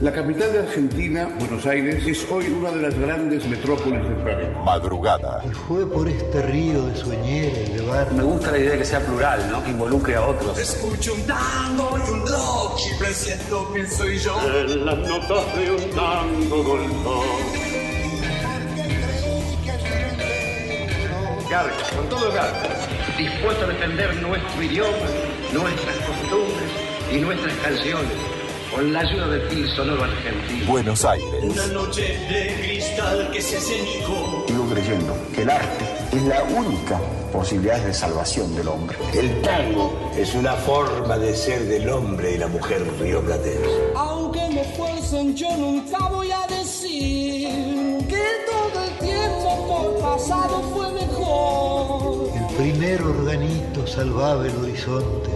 La capital de Argentina, Buenos Aires, es hoy una de las grandes metrópolis del planeta. Madrugada. Y fue por este río de sueñera y de bar. Me gusta la idea de que sea plural, ¿no? Que involucre a otros. Escucho un tango y un lochi, presiento quién soy yo. En las notas de un tango golfo. Garcas, con todo garcas. Dispuesto a defender nuestro idioma, nuestras costumbres y nuestras canciones con la ayuda del fil sonoro argentino. Buenos Aires. Una noche de cristal que se senicó. Sigo creyendo que el arte es la única posibilidad de salvación del hombre. El tango es una forma de ser del hombre y la mujer rioplatense. Aunque me fuercen, yo nunca voy a decir que todo el tiempo por pasado fue mejor. El primer organito salvaba el horizonte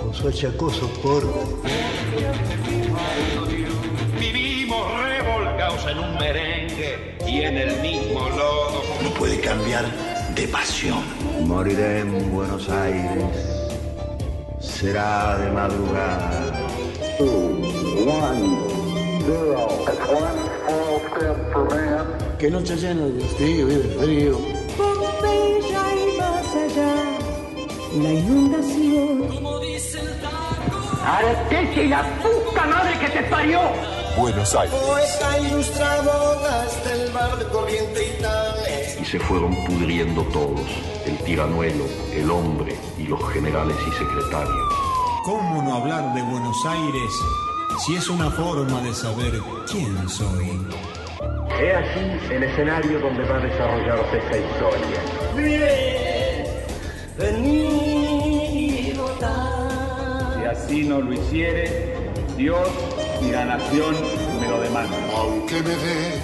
con su achacoso porte. En un merengue y en el mismo lodo. No puede cambiar de pasión. Moriré en Buenos Aires. Será de madrugada. Que noche llena de estío y de frío. Pompeya y más allá, la inundación. Como dice el tango. ¡Arteche y la puta madre que te parió! Buenos Aires. Poeta ilustrado desde el bar de corriente y tales. Y se fueron pudriendo todos, el tiranuelo, el hombre y los generales y secretarios. ¿Cómo no hablar de Buenos Aires si es una forma de saber quién soy? He aquí el escenario donde va a desarrollarse esta historia. Bien, vení y votar. Si así no lo hiciere, Dios y la nación me lo demandan. Aunque me dé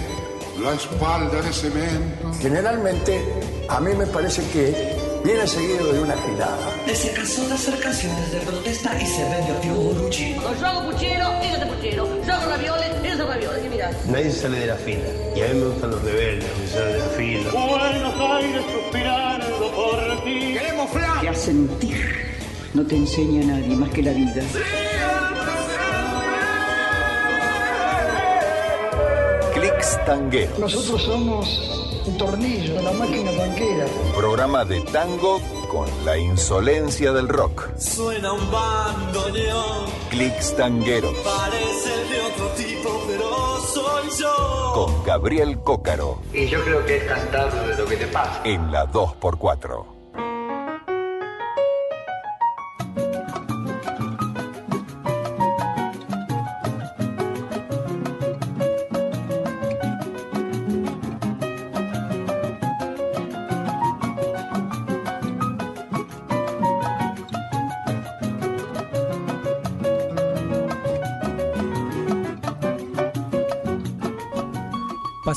la espalda de cemento. Generalmente, a mí me parece que viene seguido de una gilada. Se casó de hacer canciones de protesta y se vende a Fiorucci. Yo hago puchero, ellos hacen puchero. Yo hago ravioles, ellos hacen ravioles. Y mirá. Nadie sale de la fila. Y a mí me gustan los rebeldes, que salen de la fila. Buenos Aires suspirando por ti. ¡Queremos flan! Que a sentir no te enseña nadie más que la vida. Clicks Tangueros. Nosotros somos un tornillo, la máquina banquera. Programa de tango con la insolencia del rock. Suena un bandoneón. Clicks Tangueros. Parece de otro tipo, pero soy yo. Con Gabriel Cócaro. Y yo creo que es cantar de lo que te pasa. En la 2x4.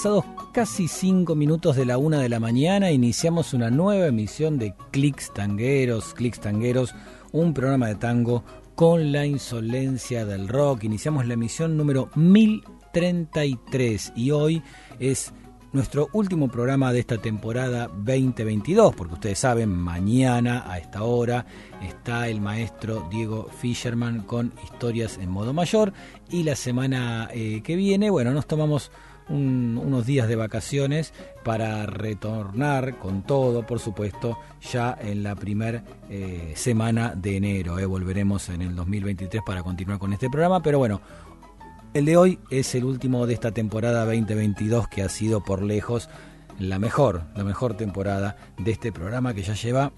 Pasados casi cinco minutos de la una de la mañana, iniciamos una nueva emisión de Clicks Tangueros, Clicks Tangueros, un programa de tango con la insolencia del rock. Iniciamos la emisión número 1033 y hoy es nuestro último programa de esta temporada 2022, porque ustedes saben, mañana a esta hora está el maestro Diego Fisherman con historias en modo mayor y la semana eh, que viene, bueno, nos tomamos un, unos días de vacaciones para retornar con todo, por supuesto, ya en la primera eh, semana de enero. Eh. Volveremos en el 2023 para continuar con este programa, pero bueno, el de hoy es el último de esta temporada 2022 que ha sido por lejos la mejor, la mejor temporada de este programa que ya lleva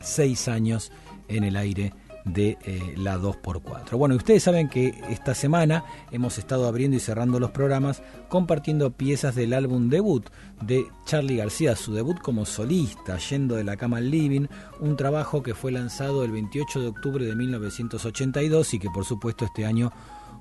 seis años en el aire de eh, la 2x4. Bueno, y ustedes saben que esta semana hemos estado abriendo y cerrando los programas compartiendo piezas del álbum debut de Charlie García, su debut como solista, Yendo de la cama al living, un trabajo que fue lanzado el 28 de octubre de 1982 y que por supuesto este año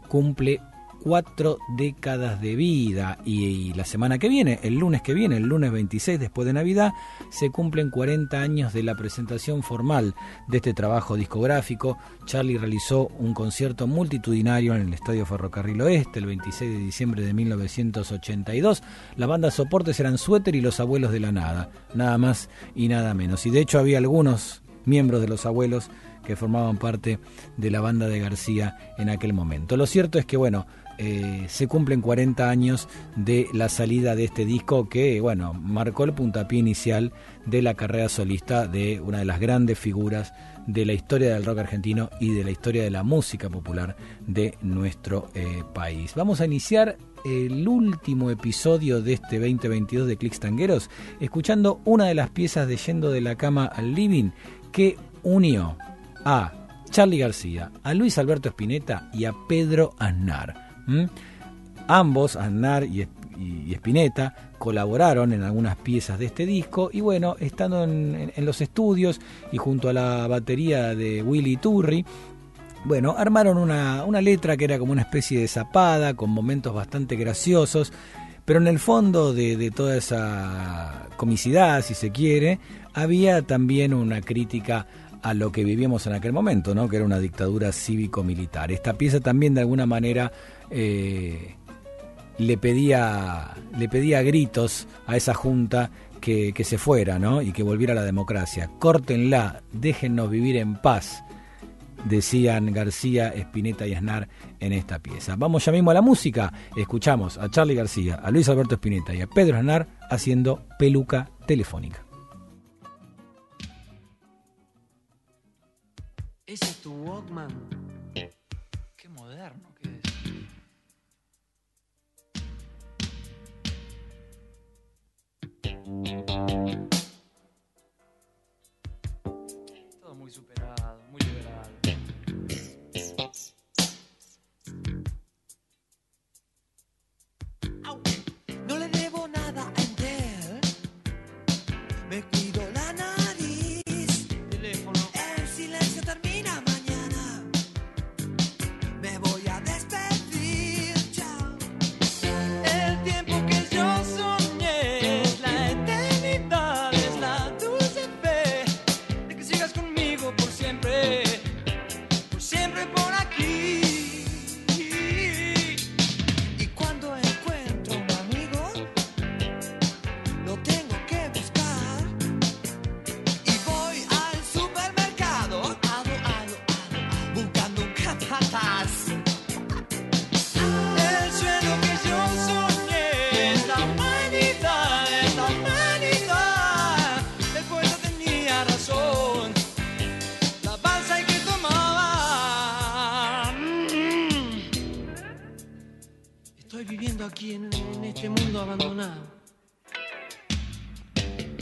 cumple cuatro décadas de vida y, la semana que viene, el lunes que viene, el lunes 26 después de Navidad, se cumplen 40 años de la presentación formal de este trabajo discográfico. Charlie realizó un concierto multitudinario en el Estadio Ferrocarril Oeste el 26 de diciembre de 1982. La banda soportes eran Suéter y Los Abuelos de la Nada, nada más y nada menos. Y de hecho había algunos miembros de los abuelos que formaban parte de la banda de García en aquel momento. Lo cierto es que, bueno, eh, se cumplen 40 años de la salida de este disco que, bueno, marcó el puntapié inicial de la carrera solista de una de las grandes figuras de la historia del rock argentino y de la historia de la música popular de nuestro eh, país. Vamos a iniciar el último episodio de este 2022 de Clicks Tangueros escuchando una de las piezas de Yendo de la Cama al Living que unió a Charlie García, a Luis Alberto Spinetta y a Pedro Aznar. Ambos, Aznar y, Spinetta, colaboraron en algunas piezas de este disco y bueno, estando en, en, los estudios y junto a la batería de Willy Turri, bueno, armaron una, una letra que era como una especie de zapada, con momentos bastante graciosos, pero en el fondo de, de toda esa comicidad, si se quiere, había también una crítica a lo que vivíamos en aquel momento, ¿no? que era una dictadura cívico-militar. Esta pieza también de alguna manera eh, le, pedía, le pedía gritos a esa junta que, que, se fuera ¿no? y que volviera la democracia. Córtenla, déjennos vivir en paz, decían García, Espineta y Aznar en esta pieza. Vamos ya mismo a la música. Escuchamos a Charlie García, a Luis Alberto Espineta y a Pedro Aznar haciendo peluca telefónica. ¿Ese es tu Walkman? Todo muy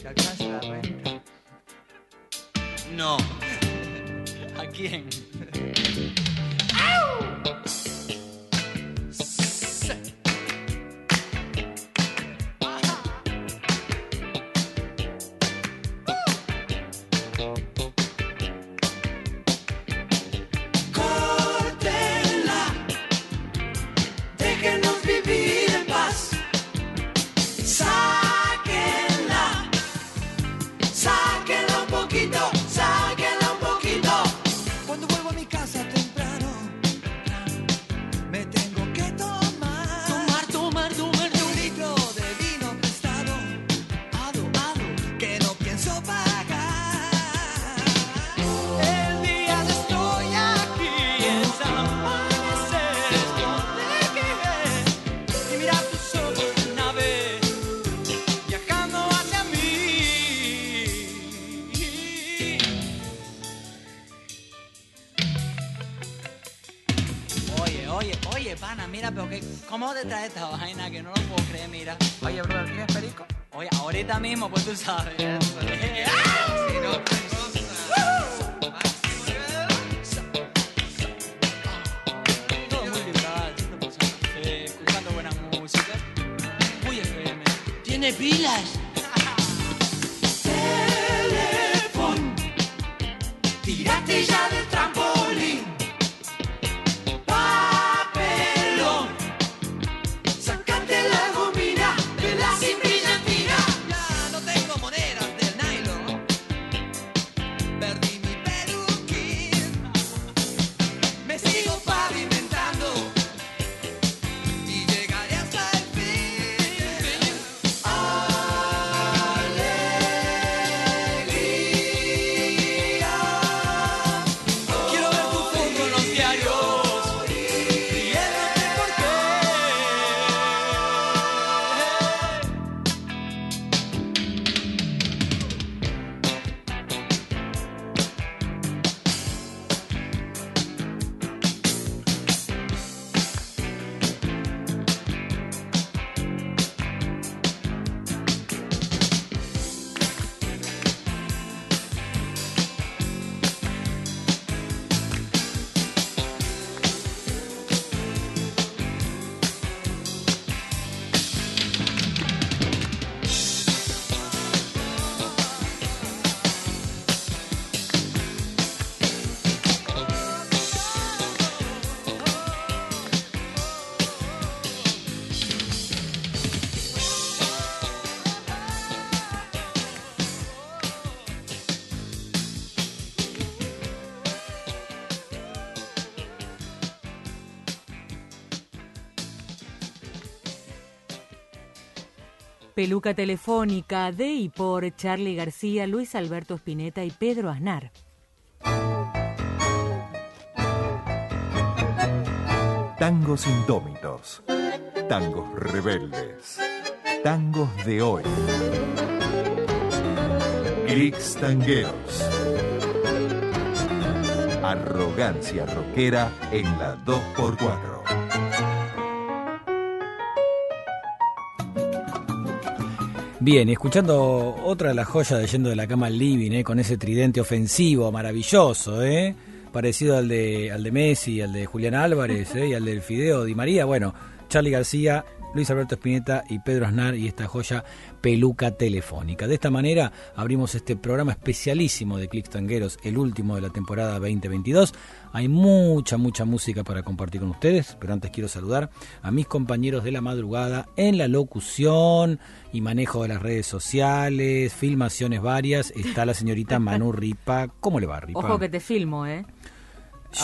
¿Te alcanza la renta? No. ¿A quién? Córtenla, Peluca telefónica de y por Charlie García, Luis Alberto Spinetta y Pedro Aznar. Tangos indómitos. Tangos rebeldes. Tangos de hoy. Clics tangueros. Arrogancia rockera en la 2x4. Bien, y escuchando otra de las joyas de Yendo de la Cama al Living, ¿eh? con ese tridente ofensivo maravilloso, ¿eh? parecido al de, al de Messi, al de Julián Álvarez ¿eh? y al del Fideo Di María. Bueno, Charlie García, Luis Alberto Spinetta y Pedro Aznar y esta joya peluca telefónica. De esta manera abrimos este programa especialísimo de Clicks Tangueros, el último de la temporada 2022. Hay mucha, mucha música para compartir con ustedes, pero antes quiero saludar a mis compañeros de la madrugada en la locución y manejo de las redes sociales, filmaciones varias. Está la señorita Manu Ripa. ¿Cómo le va, Ripa? Ojo que te filmo, ¿eh?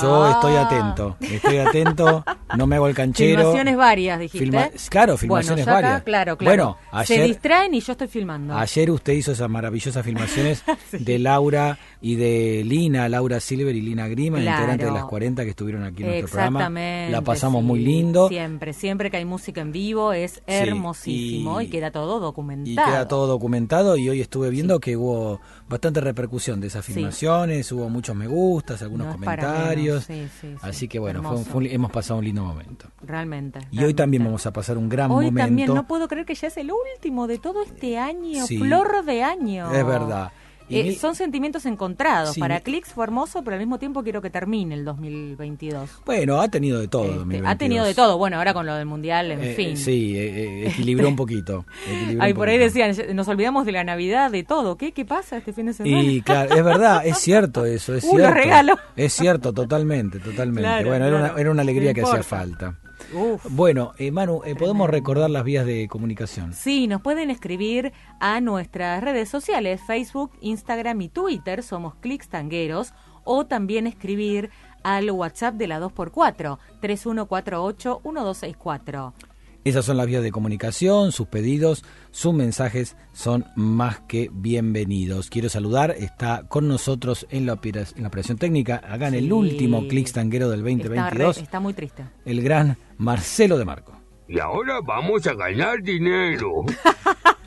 Yo Ah. estoy atento, estoy atento, no me hago el canchero. Filmaciones varias, dijiste. Filma- claro, filmaciones bueno, acá, varias. Claro, claro. Bueno, Se ayer- distraen y yo estoy filmando. Ayer usted hizo esas maravillosas filmaciones de Laura y de Lina, Laura Silver y Lina Grima, Claro. integrantes de las 40 que estuvieron aquí en nuestro programa. Exactamente. La pasamos sí. muy lindo Siempre, siempre que hay música en vivo es hermosísimo y, y- queda todo y documentado. queda todo documentado y hoy estuve viendo que hubo bastante repercusión de esas filmaciones, hubo muchos me gustas, algunos No comentarios. menos, sí, sí, sí. Así que bueno, fue- un- hemos pasado un lindo momento. Realmente. Y hoy también vamos a pasar un gran Hoy momento. también, no puedo creer que ya es el último de todo este año, flor de año. Es verdad. Eh, mi- son sentimientos encontrados. Sí, Para Clicks fue hermoso, pero al mismo tiempo quiero que termine el 2022. Bueno, ha tenido de todo. Este, 2022. ha tenido de todo. Bueno, ahora con lo del mundial, en Eh, fin. Sí, eh, eh, equilibró un poquito. equilibró Ay, un por ahí decían, nos olvidamos de la Navidad, de todo. ¿Qué, qué pasa este fin de semana? Y claro, es verdad, es cierto eso, es Uh, cierto. regalos. Es cierto, totalmente, totalmente. Claro, bueno, era, una, era una alegría que hacía falta. Uf. Bueno, eh, Manu, eh, podemos recordar las vías de comunicación. Sí, nos pueden escribir a nuestras redes sociales, Facebook, Instagram y Twitter, somos Clics Tangueros, o también escribir al WhatsApp de la 2x4, 3148-1264. Esas son las vías de comunicación, sus pedidos, sus mensajes son más que bienvenidos. Quiero saludar, está con nosotros en la, en la operación técnica, acá en el Sí. último Clics Tanguero del Está, re- 2022, está muy triste. el gran Marcelo de Marco. Y ahora vamos a ganar dinero.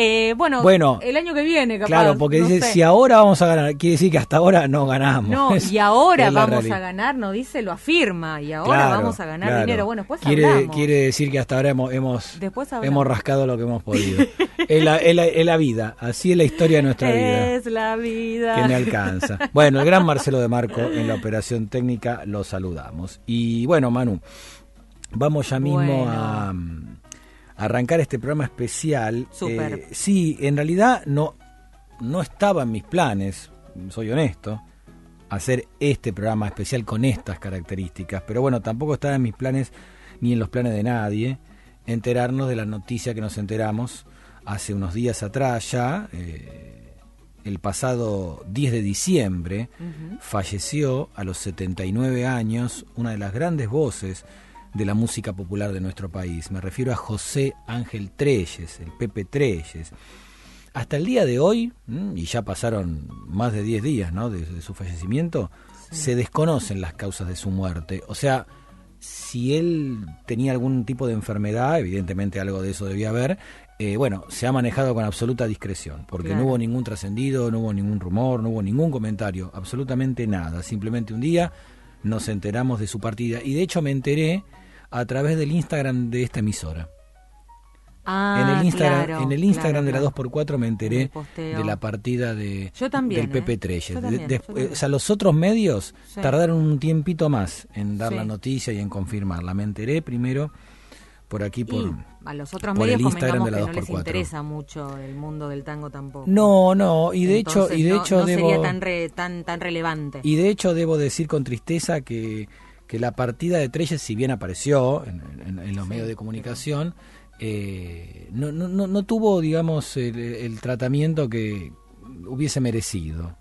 Eh, bueno, Bueno, el año que viene, capaz. Claro, porque no dice, sé. si ahora vamos a ganar, quiere decir que hasta ahora no ganamos. No, Es- y ahora vamos a ganar, no dice, lo afirma, y ahora Claro, vamos a ganar claro. dinero. Bueno, después quiere, hablamos. quiere decir que hasta ahora hemos, hemos, hemos rascado lo que hemos podido. es, la, es la- es la vida, así es la historia de nuestra vida. Es la vida. Que me alcanza. Bueno, el gran Marcelo de Marco en la operación técnica lo saludamos. Y bueno, Manu, vamos ya mismo Bueno. a arrancar este programa especial. Súper. Eh, sí, en realidad no, no estaba en mis planes, soy honesto, hacer este programa especial con estas características. Pero bueno, tampoco estaba en mis planes ni en los planes de nadie enterarnos de la noticia que nos enteramos hace unos días atrás ya. eh, el pasado 10 de diciembre falleció a los 79 años una de las grandes voces de la música popular de nuestro país. Me refiero a José Ángel Treyes, el Pepe Treyes. Hasta el día de hoy, mm, y ya pasaron más de 10 días ¿no? de, de su fallecimiento, se desconocen las causas de su muerte. O sea, si él tenía algún tipo de enfermedad, evidentemente algo de eso debía haber, eh, bueno, se ha manejado con absoluta discreción, porque Claro. no hubo ningún trascendido, no hubo ningún rumor, no hubo ningún comentario, absolutamente nada. Simplemente un día nos enteramos de su partida y de hecho me enteré a través del Instagram de esta emisora. Ah, en el Instagram, claro, en el Instagram claro, de la claro. 2x4 me En enteré de la partida de, Yo también, del Pepe ¿eh? Treyes. Yo De- también, de- yo también. o sea, los otros medios Sí. tardaron un tiempito más en dar Sí. la noticia y en confirmarla. Me enteré primero por aquí, por... Y a los otros por medios el Instagram de la que no les 2x4. interesa mucho el mundo del tango tampoco. No, no, y de Entonces, hecho, y de no- hecho no debo... sería tan, re- tan, tan relevante. Y de hecho debo decir con tristeza que, que la partida de Treyes, si bien apareció en, en- en los Sí, medios de comunicación, eh, no, no, no, tuvo, digamos, el, el tratamiento que hubiese merecido,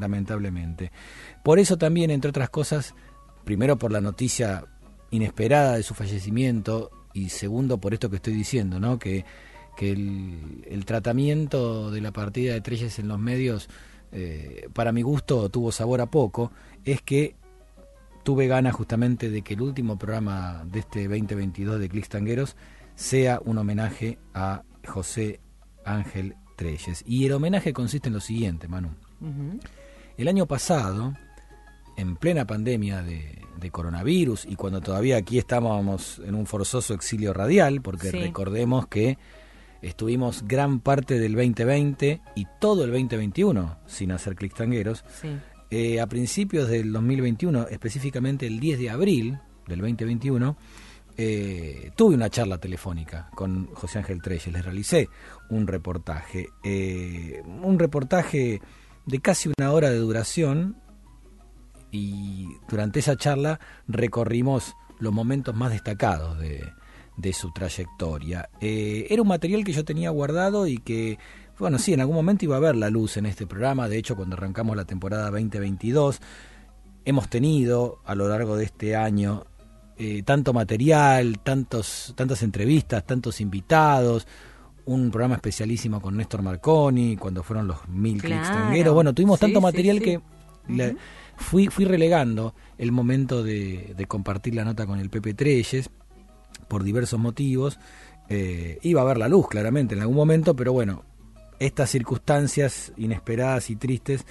lamentablemente. Por eso también, entre otras cosas, primero por la noticia inesperada de su fallecimiento y segundo por esto que estoy diciendo, ¿no? Que que el, el tratamiento de la partida de Treyes en los medios, eh, para mi gusto, tuvo sabor a poco, es que tuve ganas justamente de que el último programa de este 2022 de Clicks Tangueros sea un homenaje a José Ángel Treyes. Y el homenaje consiste en lo siguiente, Manu. El año pasado, en plena pandemia de, de coronavirus y cuando todavía aquí estábamos en un forzoso exilio radial, porque Sí. recordemos que estuvimos gran parte del 2020 y todo el 2021 sin hacer clics tangueros, Sí. Eh, a principios del 2021, específicamente el 10 de abril del 2021, eh, tuve una charla telefónica con José Ángel Treyes, les realicé un reportaje, eh, un reportaje de casi una hora de duración y durante esa charla recorrimos los momentos más destacados de, su trayectoria. Era un material que yo tenía guardado y que, bueno, sí, en algún momento iba a ver la luz en este programa. De hecho, cuando arrancamos la temporada 2022, hemos tenido a lo largo de este año eh, tanto material, tantos, tantas entrevistas, tantos invitados. Un programa especialísimo con Néstor Marconi, cuando fueron los mil clics Claro. tangueros. Bueno, tuvimos Sí, tanto material sí. que la- fui, fui relegando el momento de, de compartir la nota con el Pepe Treyes por diversos motivos. Eh, iba a ver la luz, claramente, en algún momento, pero bueno, estas circunstancias inesperadas y tristes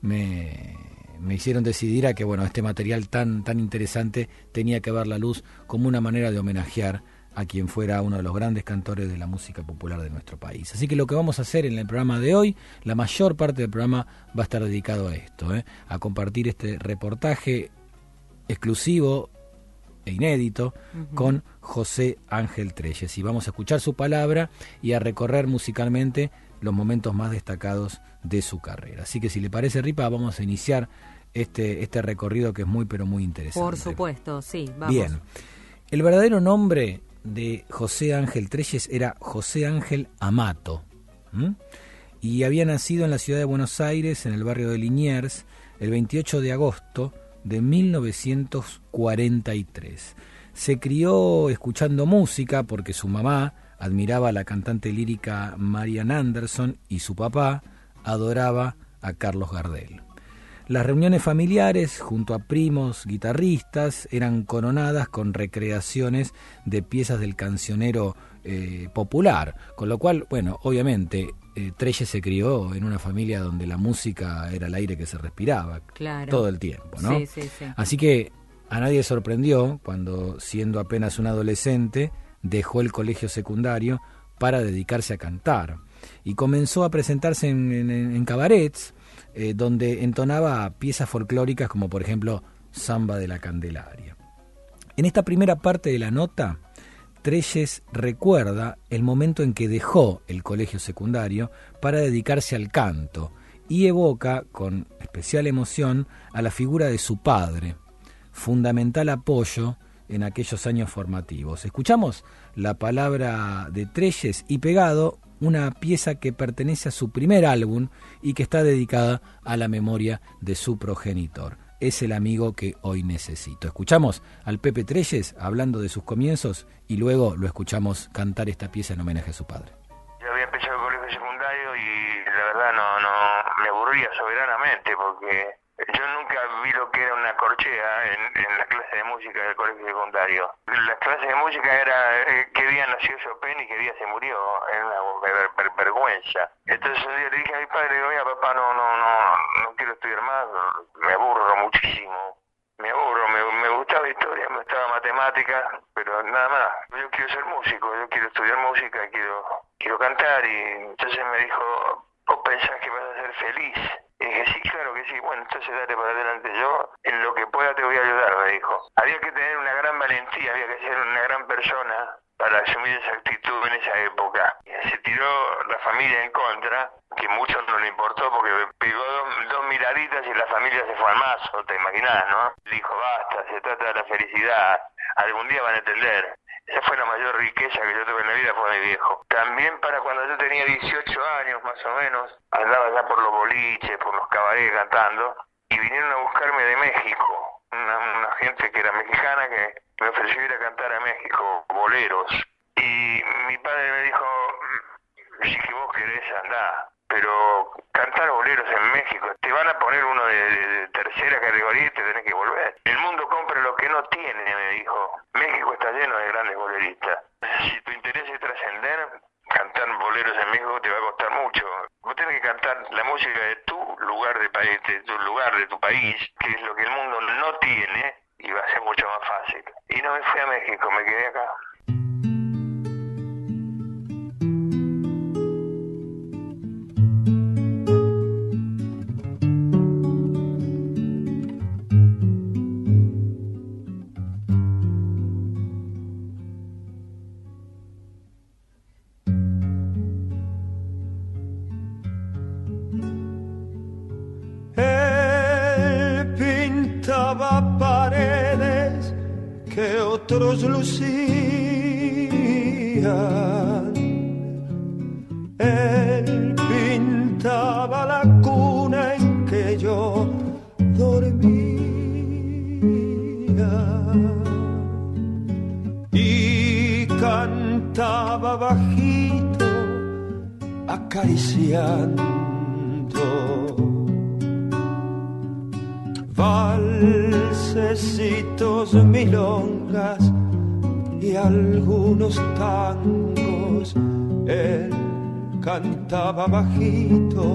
me, me hicieron decidir a que bueno, este material tan, tan interesante tenía que ver la luz como una manera de homenajear a quien fuera uno de los grandes cantores de la música popular de nuestro país. Así que lo que vamos a hacer en el programa de hoy, la mayor parte del programa va a estar dedicado a esto, ¿eh? a compartir este reportaje exclusivo e inédito con José Ángel Treyes. Y vamos a escuchar su palabra y a recorrer musicalmente los momentos más destacados de su carrera. Así que si le parece, Ripa, vamos a iniciar este, este recorrido que es muy, pero muy interesante. Por supuesto, sí, vamos. Bien. El verdadero nombre de José Ángel Treyes era José Ángel Amato. ¿m? Y había nacido en la ciudad de Buenos Aires, en el barrio de Liniers, el 28 de agosto de 1943. Se crió escuchando música porque su mamá admiraba a la cantante lírica Marian Anderson y su papá adoraba a Carlos Gardel. Las reuniones familiares, junto a primos guitarristas, eran coronadas con recreaciones de piezas del cancionero eh, popular, con lo cual, bueno, obviamente, eh, Treyes se crió en una familia donde la música era el aire que se respiraba Claro. todo el tiempo, ¿no? Sí, sí, sí. Así que a nadie sorprendió cuando, siendo apenas un adolescente, dejó el colegio secundario para dedicarse a cantar y comenzó a presentarse en, cabarets eh, donde entonaba piezas folclóricas como por ejemplo Samba de la Candelaria. En esta primera parte de la nota, Treyes recuerda el momento en que dejó el colegio secundario para dedicarse al canto y evoca con especial emoción a la figura de su padre, fundamental apoyo en aquellos años formativos. Escuchamos la palabra de Treyes y pegado una pieza que pertenece a su primer álbum y que está dedicada a la memoria de su progenitor. Es el amigo que hoy necesito. Escuchamos al Pepe Treyes hablando de sus comienzos y luego lo escuchamos cantar esta pieza en homenaje a su padre. Yo había empezado el colegio secundario y la verdad no, no me aburría soberanamente porque yo nunca vi lo que era una corchea en, en la clase de música del colegio secundario. La clase de música era eh, qué día nació Chopin y qué día se murió. Era una ver- ver- vergüenza. Entonces un día le dije a mi padre, mira papá, no, no, no, no quiero estudiar más, me aburro muchísimo. Me aburro, me, me gustaba historia, me gustaba matemática, pero nada más. Yo quiero ser músico, yo quiero estudiar música, quiero, quiero cantar y entonces me dijo, ¿vos pensás que vas a ser feliz? Y dije, sí, claro que sí. Bueno, entonces dale para adelante. Yo, en lo que pueda, te voy a ayudar, me dijo. Había que tener una gran valentía, había que ser una gran persona para asumir esa actitud en esa época. Y se tiró la familia en contra, que mucho no le importó porque pegó dos, dos miraditas y la familia se fue al mazo, te imaginás, ¿no? Dijo, basta, se trata de la felicidad, algún día van a entender. Esa fue la mayor riqueza que yo tuve en la vida, fue mi viejo. También para cuando yo tenía 18 años más o menos, andaba ya por los boliches, por los cabarets cantando, y vinieron a buscarme de México, una, una gente que era mexicana que me ofreció ir a cantar a México, boleros. Y mi padre me dijo, andá. Pero cantar boleros en México, te van a poner uno de, tercera categoría y te tenés que volver. El mundo compra lo que no tiene, me dijo. México está lleno de grandes boleristas. Si tu interés es trascender, cantar boleros en México te va a costar mucho. Vos tenés que cantar la música de tu lugar de país, de tu lugar, de tu país, que es lo que el mundo no tiene, y va a ser mucho más fácil. Y no me fui a México, me quedé acá. Bajito,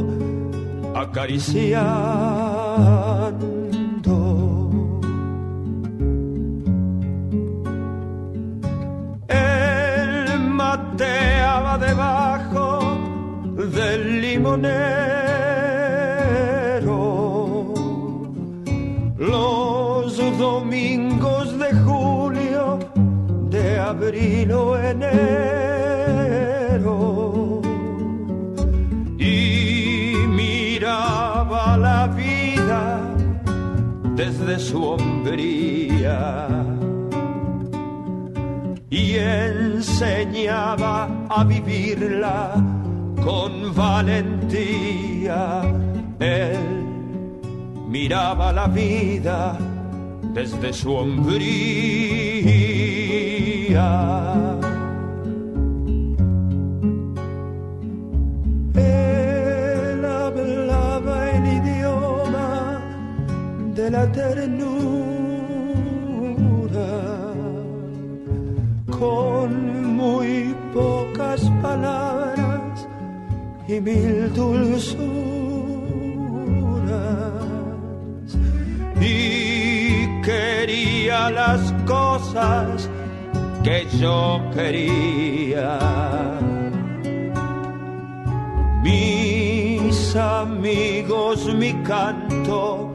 vida desde su hombría. Él hablaba el idioma de la ternura con muy pocas palabras y mil dulzuras las cosas que yo quería. Mis amigos, mi canto,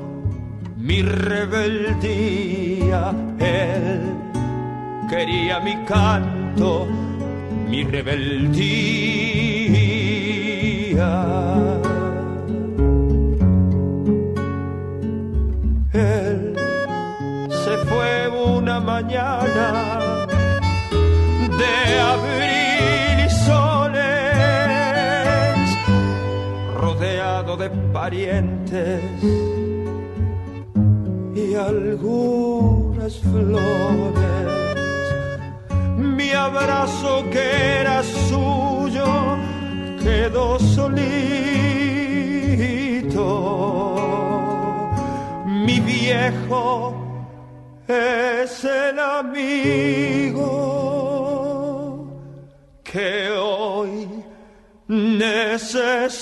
mi rebeldía, él quería mi canto, mi rebeldía. Mañana de abril y soles, rodeado de parientes y algunas flores. Mi abrazo que era suyo quedó solito mi viejo es el amigo que hoy necesito.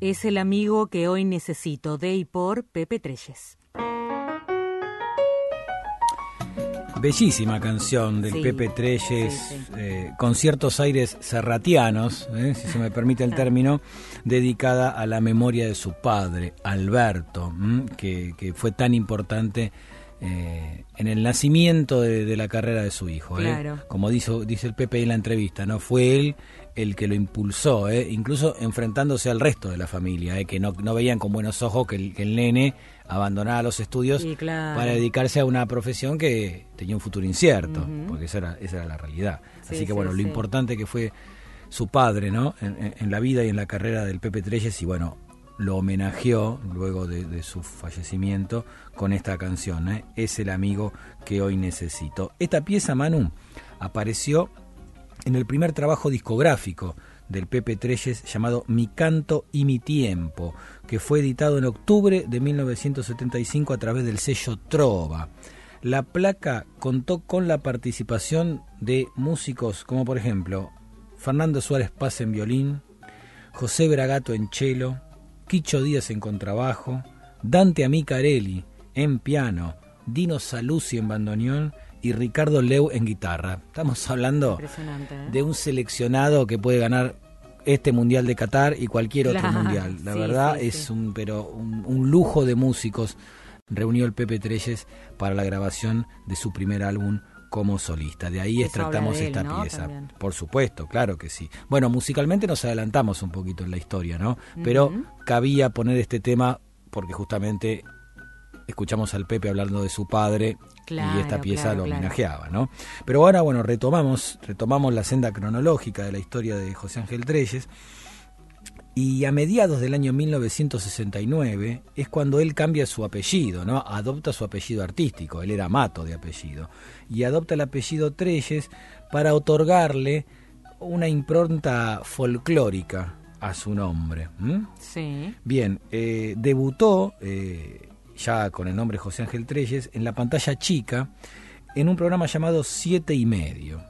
Es el amigo que hoy necesito, de y por Pepe Treyes. Bellísima canción del Sí, Pepe Treyes, sí, sí. eh, con ciertos aires serratianos, eh, si se me permite el término, dedicada a la memoria de su padre, Alberto, mm, que, que fue tan importante eh, en el nacimiento de, de la carrera de su hijo. Claro. Como dice, dice el Pepe en la entrevista, no fue él el que lo impulsó, eh, incluso enfrentándose al resto de la familia, eh, que no, no veían con buenos ojos que el, que el nene abandonara los estudios Sí, claro. para dedicarse a una profesión que tenía un futuro incierto, porque esa era, esa era la realidad. Sí, Así que sí, bueno, lo importante que fue su padre, ¿no? En, en- en la vida y en la carrera del Pepe Treyes y bueno, lo homenajeó luego de, de su fallecimiento con esta canción, ¿eh? Es el amigo que hoy necesito. Esta pieza, Manu, apareció en el primer trabajo discográfico del Pepe Treyes llamado Mi canto y mi tiempo, que fue editado en octubre de 1975 a través del sello Trova. La placa contó con la participación de músicos como por ejemplo Fernando Suárez Paz en violín, José Bragato en cello, Quicho Díaz en contrabajo, Dante Amicarelli en piano, Dino Saluzzi en bandoneón y Ricardo Leu en guitarra. Estamos hablando. ¿eh? de un seleccionado que puede ganar este mundial de Qatar y cualquier otro Claro, mundial. La sí, verdad sí, es sí. un pero un, un lujo de músicos reunió el Pepe Treyes para la grabación de su primer álbum como solista. De ahí Eso extractamos habla de él, esta ¿no? pieza. También. Por supuesto, claro que sí. Bueno, musicalmente nos adelantamos un poquito en la historia, ¿no? Pero cabía poner este tema porque justamente escuchamos al Pepe hablando de su padre y esta pieza claro, lo homenajeaba, ¿no? Pero ahora, bueno, retomamos, retomamos la senda cronológica de la historia de José Ángel Treyes. Y a mediados del año 1969 es cuando él cambia su apellido, ¿no? Adopta su apellido artístico, él era Mato de apellido, y adopta el apellido Treyes para otorgarle una impronta folclórica a su nombre. Sí. Bien, eh, debutó eh, ya con el nombre José Ángel Treyes en la pantalla chica en un programa llamado Siete y Medio.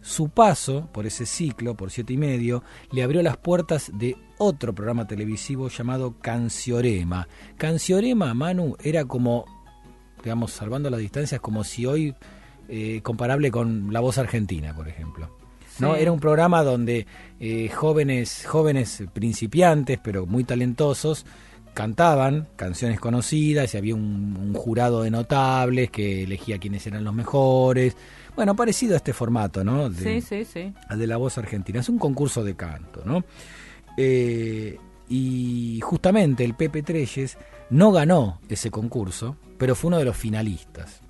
Su paso por ese ciclo, por siete y medio, le abrió las puertas de otro programa televisivo llamado Canciorema. Canciorema, Manu, era como, digamos, salvando las distancias, como si hoy eh, comparable con La Voz Argentina, por ejemplo. ¿no? Sí. Era un programa donde eh, jóvenes, jóvenes principiantes, pero muy talentosos, cantaban canciones conocidas y había un, un jurado de notables que elegía quiénes eran los mejores. Bueno, parecido a este formato, ¿no? De- Sí, sí, sí. al de la voz argentina. Es un concurso de canto, ¿no? Eh, y justamente el Pepe Treyes no ganó ese concurso, pero fue uno de los finalistas.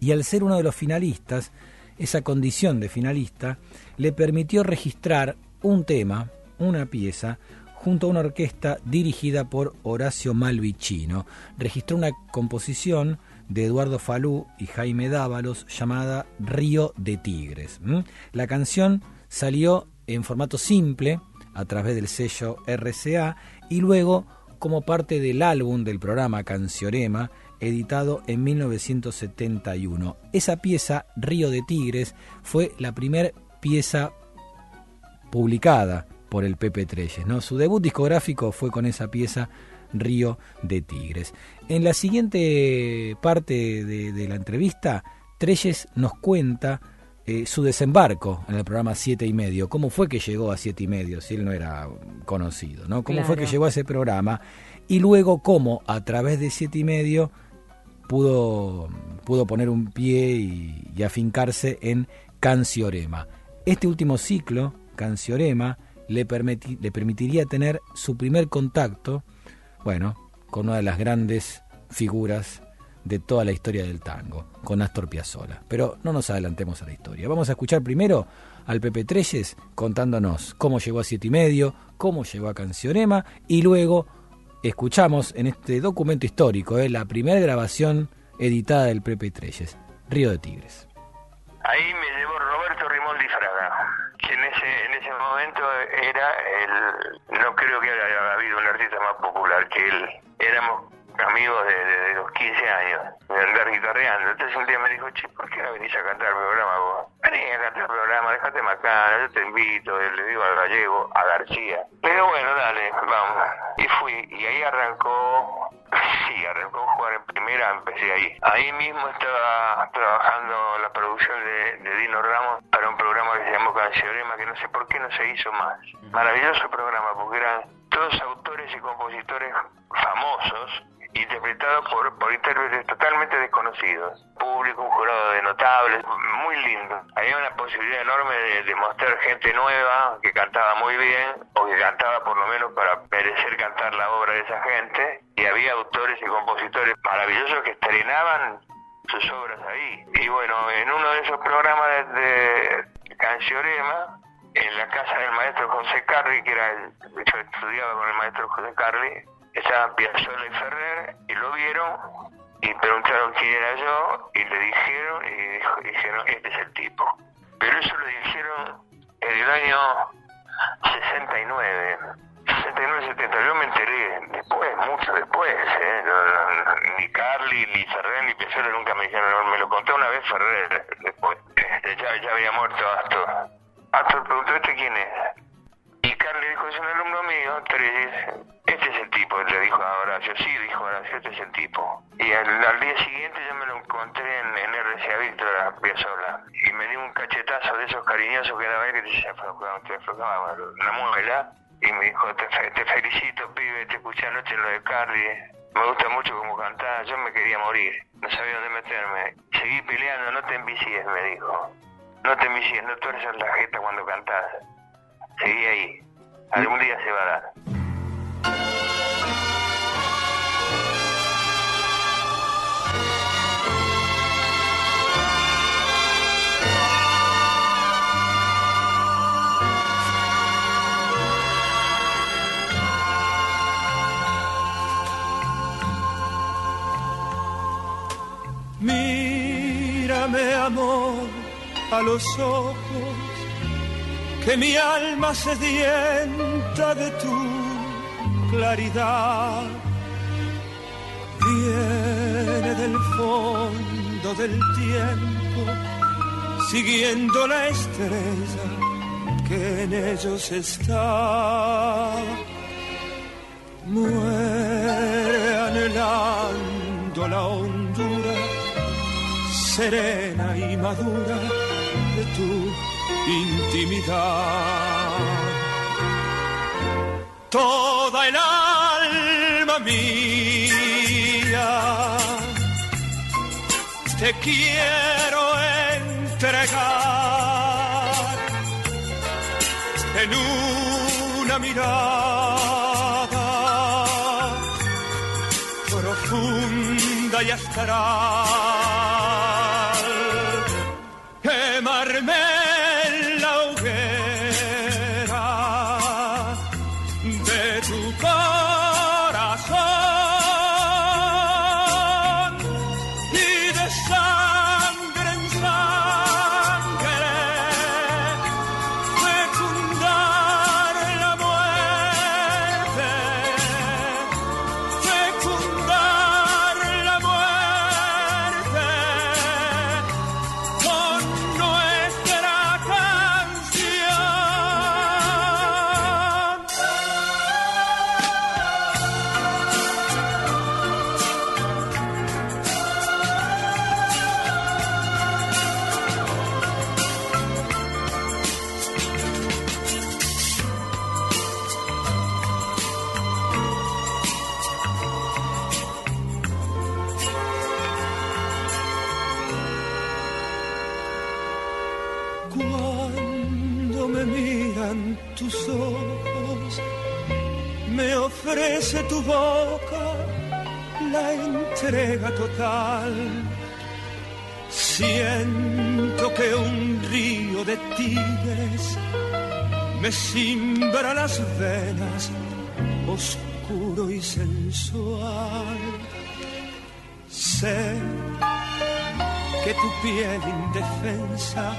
Y al ser uno de los finalistas, esa condición de finalista le permitió registrar un tema, una pieza, junto a una orquesta dirigida por Horacio Malvicino. Registró una composición de Eduardo Falú y Jaime Dávalos llamada Río de Tigres. La canción salió en formato simple a través del sello RCA y luego como parte del álbum del programa Canciorema editado en 1971. Esa pieza, Río de Tigres, fue la primera pieza publicada por el Pepe Treyes. ¿no? Su debut discográfico fue con esa pieza Río de Tigres. En la siguiente parte de, de la entrevista, Treyes nos cuenta eh, su desembarco en el programa Siete y Medio. ¿Cómo fue que llegó a Siete y Medio si él no era conocido? ¿no? ¿Cómo fue que llegó a ese programa? Y luego cómo a través de Siete y Medio pudo, pudo poner un pie y, y afincarse en Canciorema. Este último ciclo, Canciorema, le, le permitiría tener su primer contacto, bueno, con una de las grandes figuras de toda la historia del tango, con Astor Piazzolla. Pero no nos adelantemos a la historia. Vamos a escuchar primero al Pepe Treyes contándonos cómo llegó a Siete y Medio, cómo llegó a Canciorema y luego escuchamos en este documento histórico eh, la primera grabación editada del Pepe Treyes, Río de Tigres. Ahí me llevó Roberto Rimondi Fraga, que en ese, en ese momento era el, no creo que haya habido un artista más popular que él. Éramos amigos de, de- de los 15 años, de andar guitarreando. Entonces un día me dijo, che, ¿por qué no venís a cantar el programa vos? Vení a cantar el programa, déjate macana, yo te invito, le digo al gallego, a García. Digo, bueno, dale, vamos. Y fui, y ahí arrancó, sí, arrancó a jugar en primera, empecé ahí. Ahí mismo estaba trabajando la producción de, de Dino Ramos para un programa que se llamó Cancionema, que no sé por qué no se hizo más. Maravilloso programa, porque eran todos autores y compositores famosos, interpretados por, por intérpretes totalmente desconocidos. Público, un jurado de notables, muy lindo. Había una posibilidad enorme de, de mostrar gente nueva que cantaba muy bien, o que cantaba por lo menos para merecer cantar la obra de esa gente. Y había autores y compositores maravillosos que estrenaban sus obras ahí. Y bueno, en uno de esos programas de, de Canciorema, en la casa del maestro José Carri, que era el, yo estudiaba con el maestro José Carri, estaban Piazzolla y Ferrer, y lo vieron, y preguntaron quién era yo, y le dijeron, y dijeron, este es el tipo. Pero eso lo dijeron en el año 69. 69, 70, yo me enteré después, mucho después, ¿eh? Ni Carly, ni Ferrer, ni Piazzolla nunca me dijeron, me lo contó una vez Ferrer, te aflojaba una los ojos, que mi alma sedienta de tu claridad. Viene del fondo del tiempo, siguiendo la estrella que en ellos está. Muere anhelando la hondura serena y madura tu intimidad. Toda el alma mía te quiero entregar en una mirada profunda y astral. Quemarme Siento que un río de tigres me simbra las venas, oscuro y sensual. Sé que tu piel indefensa,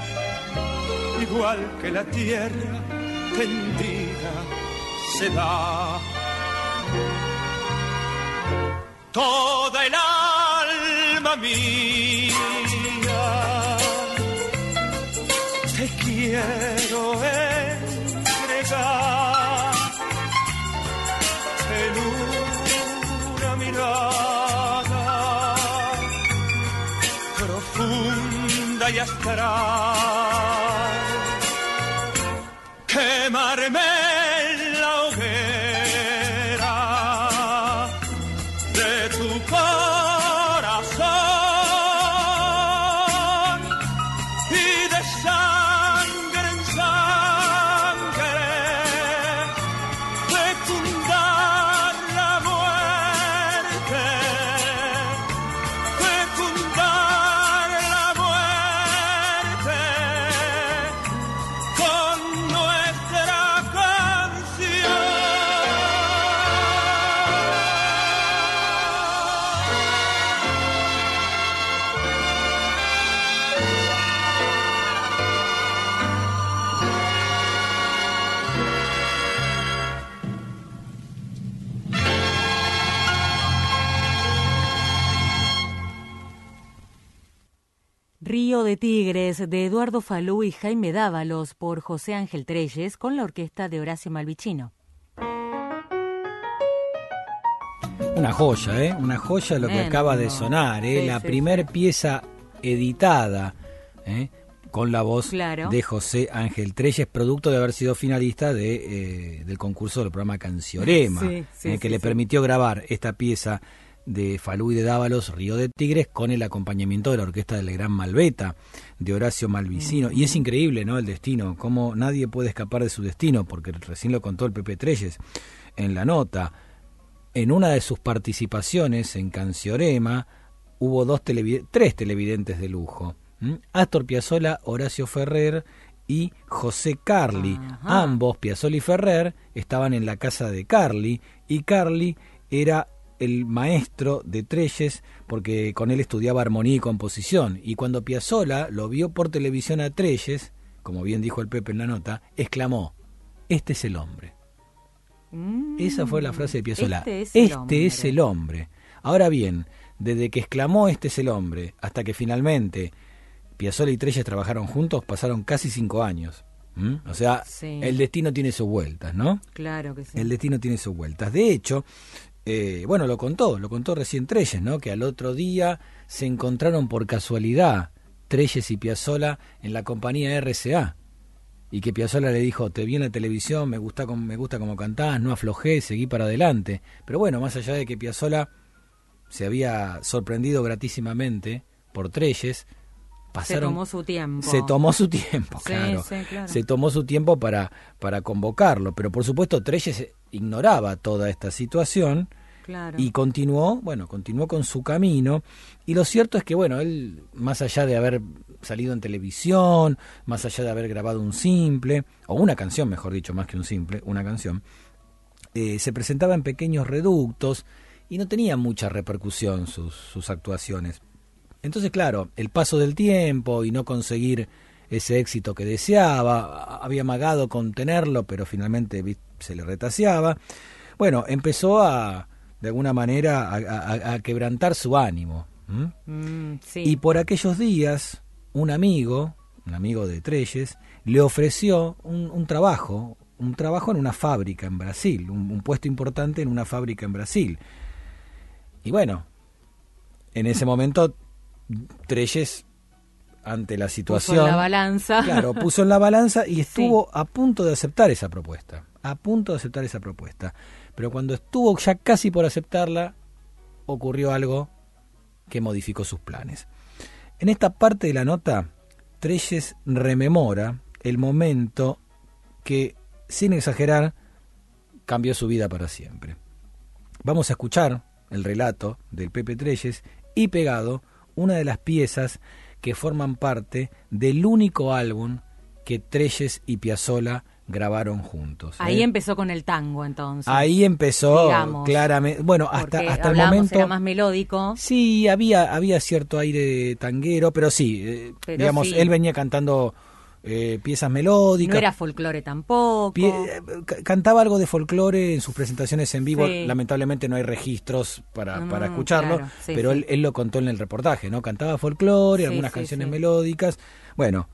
igual que la tierra tendida, se da. Toda el alma mía te quiero entregar en una mirada profunda y astral. Quemarme De de Eduardo Falú y Jaime Dávalos por José Ángel Treyes con la orquesta de Horacio Malvicino. Una joya, ¿eh? Una joya lo que acaba de sonar, ¿eh? Sí, la sí, primer pieza editada, ¿eh? Con la voz Claro. de José Ángel Treyes, producto de haber sido finalista de, eh, del concurso del programa sí, ¿eh? que le permitió grabar esta pieza de Falú y de Dávalos, Río de Tigres, con el acompañamiento de la orquesta del Gran Malveta, de Horacio Malvicino. Y es increíble, ¿no? El destino, cómo nadie puede escapar de su destino, porque recién lo contó el Pepe Treyes en la nota. En una de sus participaciones en Canciorema hubo dos tres televidentes de lujo. Astor Piazzolla, Horacio Ferrer y José Carli. Ambos, Piazzolla y Ferrer, estaban en la casa de Carli y Carli era el maestro de Treyes porque con él estudiaba armonía y composición. Y cuando Piazzolla lo vio por televisión a Treyes, como bien dijo el Pepe en la nota, exclamó, este es el hombre. Esa fue la frase de Piazzolla. Este es el Este hombre. es el hombre. Ahora bien, desde que exclamó este es el hombre hasta que finalmente Piazzolla y Treyes trabajaron juntos, pasaron casi cinco años. ¿m? O sea, Sí. el destino tiene sus vueltas, ¿no? Claro que sí. El destino tiene sus vueltas. De hecho, eh, bueno, lo contó, lo contó recién Treyes, ¿no? Que al otro día se encontraron por casualidad Treyes y Piazzolla en la compañía RCA. Y que Piazzolla le dijo, te vi en la televisión, me gusta, me gusta como cantás, no aflojé, seguí para adelante. Pero bueno, más allá de que Piazzolla se había sorprendido gratísimamente por Treyes, pasaron... se tomó su tiempo. Se tomó su tiempo, Sí, claro. sí, claro. Se tomó su tiempo para, para convocarlo, pero por supuesto Treyes ignoraba toda esta situación Y continuó, bueno, continuó con su camino. Y lo cierto es que, bueno, él, más allá de haber salido en televisión, más allá de haber grabado un simple, o una canción, mejor dicho, más que un simple, una canción, eh, se presentaba en pequeños reductos y no tenía mucha repercusión sus, sus actuaciones. Entonces, claro, el paso del tiempo y no conseguir ese éxito que deseaba, había amagado con tenerlo, pero finalmente se le retaseaba. Bueno, empezó a, de alguna manera, a, a- a quebrantar su ánimo. Mm, sí. Y por aquellos días, un amigo, un amigo de Treyes, le ofreció un, un trabajo, un trabajo en una fábrica en Brasil, un, un puesto importante en una fábrica en Brasil. Y bueno, en ese momento, Treyes, ante la Puso situación... en la balanza. Claro, puso en la balanza y estuvo a punto de aceptar esa propuesta. A punto de aceptar esa propuesta. Pero cuando estuvo ya casi por aceptarla, ocurrió algo que modificó sus planes. En esta parte de la nota, Treyes rememora el momento que, sin exagerar, cambió su vida para siempre. Vamos a escuchar el relato del Pepe Treyes y pegado una de las piezas que forman parte del único álbum que Treyes y Piazzolla grabaron juntos. Ahí ¿eh? empezó con el tango, entonces. Ahí empezó Digamos. claramente. Bueno, hasta, hasta el momento. era más melódico. Sí, había, había cierto aire tanguero, pero sí, eh, Pero digamos, sí. él venía cantando eh, piezas melódicas. No era folclore tampoco. Pie- eh, ca- cantaba algo de folclore en sus presentaciones en vivo. Sí. Lamentablemente no hay registros para, Mm, para escucharlo, claro, sí, pero. Él, él lo contó en el reportaje, ¿no? Cantaba folclore, algunas canciones melódicas. Bueno,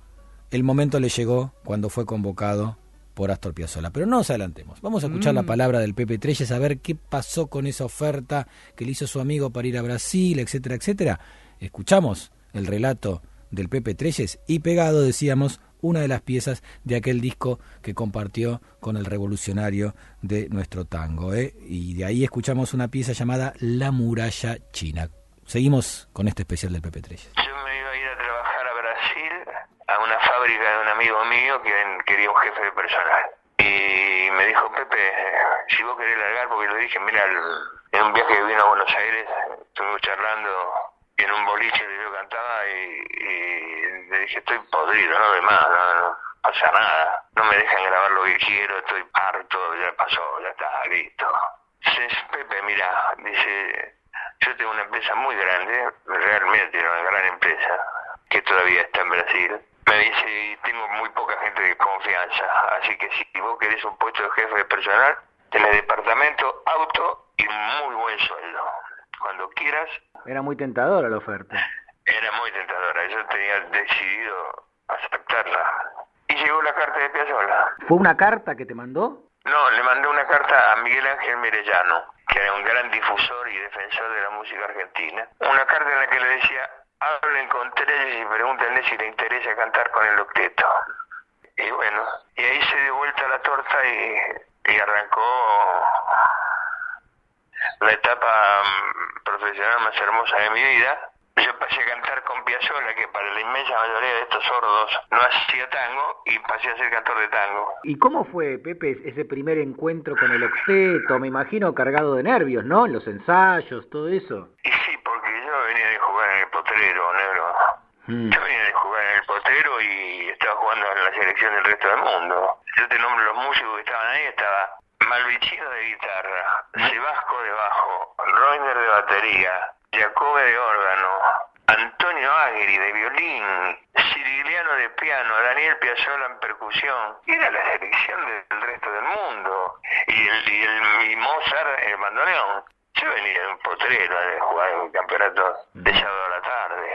el momento le llegó cuando fue convocado por Astor Piazzolla. Pero no nos adelantemos. Vamos a escuchar la Mm. palabra del Pepe Treyes, a ver qué pasó con esa oferta que le hizo su amigo para ir a Brasil, etcétera, etcétera. Escuchamos el relato del Pepe Treyes y pegado, decíamos, una de las piezas de aquel disco que compartió con el revolucionario de nuestro tango. ¿eh? Y de ahí escuchamos una pieza llamada La muralla china. Seguimos con este especial del Pepe Treyes. Yo me iba a ir a trabajar a Brasil, a una fábrica de un amigo mío que quería un jefe de personal. Y me dijo, Pepe, si vos querés largar, porque le dije, mira, en un viaje que vino a Buenos Aires, estuvimos charlando y en un boliche que yo cantaba y, le dije, estoy podrido, no de más, no, no pasa nada. No me dejan grabar lo que quiero, estoy harto, ya pasó, ya está, listo. Pepe, mira, dice, yo tengo una empresa muy grande, realmente una gran empresa, que todavía está en Brasil. Me dice, tengo muy poca gente de confianza, así que si vos querés un puesto de jefe de personal, tenés departamento, auto y muy buen sueldo. Cuando quieras, Era muy tentadora la oferta. Era muy tentadora, yo tenía decidido aceptarla. Y llegó la carta de Piazzolla. ¿Fue una carta que te mandó? No, le mandé una carta a Miguel Ángel Merellano, que era un gran difusor y defensor de la música argentina. Una carta en la que le decía, hablen con Trelles y pregúntenle si le interesa cantar con el octeto. Y bueno, y ahí se dio vuelta la torta y, y arrancó la etapa mm, profesional más hermosa de mi vida. Yo pasé a cantar con Piazzolla, que para la inmensa mayoría de estos sordos no hacía tango, y pasé a ser cantor de tango. ¿Y cómo fue, Pepe, ese primer encuentro con el octeto? Me imagino cargado de nervios, ¿no? Los ensayos, todo eso. Y sí, porque yo venía de jugar en el potrero, negro. Mm. Yo venía de jugar en el potrero y estaba jugando en la selección del resto del mundo. Yo te nombro los músicos que estaban ahí, estaba Malvicino de guitarra, Sebasco de bajo, Reiner de batería, Jacobe de órgano, Antonio Aguirre de violín, Cirigliano de piano, Daniel Piazzolla en percusión. Era la selección del resto del mundo. Y, el, y, el, y Mozart en el bandoneón. Yo venía de un potrero de jugar en un campeonato de sábado a la tarde.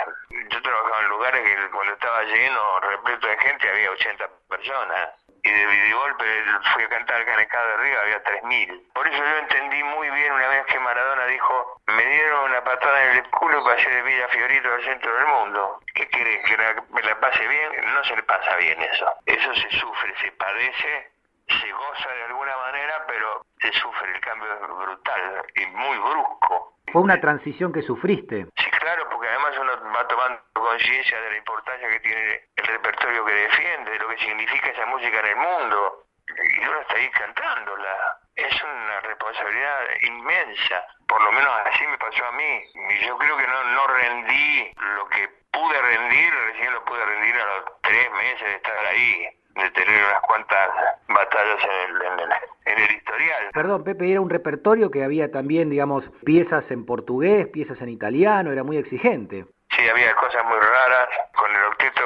Yo trabajaba en lugares que cuando estaba lleno, repleto de gente, había 80 personas. Y de, de golpe fui a cantar el Cabo de Río, había 3.000. Por eso yo entendí muy bien una vez que Maradona dijo, me dieron una patada en el culo y pasé de Villa Fiorito al centro del mundo. ¿Qué querés? ¿Que la- me la pase bien? No se le pasa bien eso. Eso se sufre, se padece, se goza de alguna manera, pero se sufre. El cambio es brutal y muy brusco. Fue una transición que sufriste. Sí, claro, porque además uno va tomando conciencia de la importancia que tiene el repertorio que defiende, de lo que significa esa música en el mundo. Y uno está ahí cantándola. Es una responsabilidad inmensa. Por lo menos así me pasó a mí. Y yo creo que no, no rendí lo que pude rendir, recién lo pude rendir a los tres meses de estar ahí, de tener unas cuantas batallas en el, en el, en el historial. Perdón, Pepe, era un repertorio que había también, digamos, piezas en portugués, piezas en italiano, era muy exigente. Sí, había cosas muy raras. Con el octeto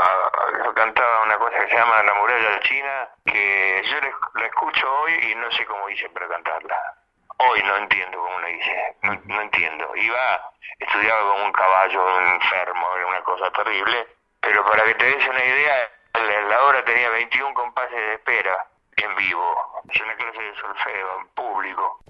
ah, yo cantaba una cosa que se llama La muralla china, que yo la, la escucho hoy y no sé cómo hice para cantarla. Hoy no entiendo cómo lo hice, no, no entiendo. Iba, estudiaba como un caballo enfermo, era una cosa terrible, pero para que te des una idea, la, la obra tenía 21 compases de espera en vivo. Es una clase de solfeo en público.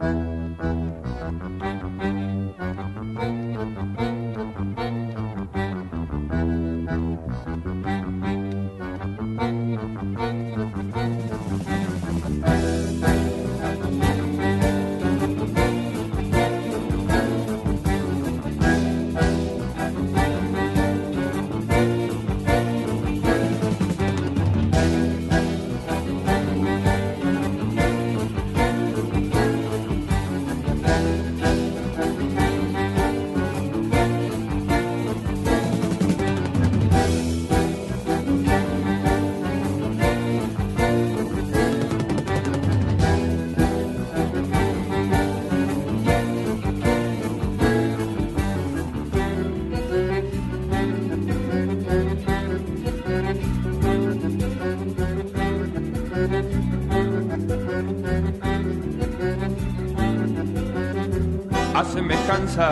A semejanza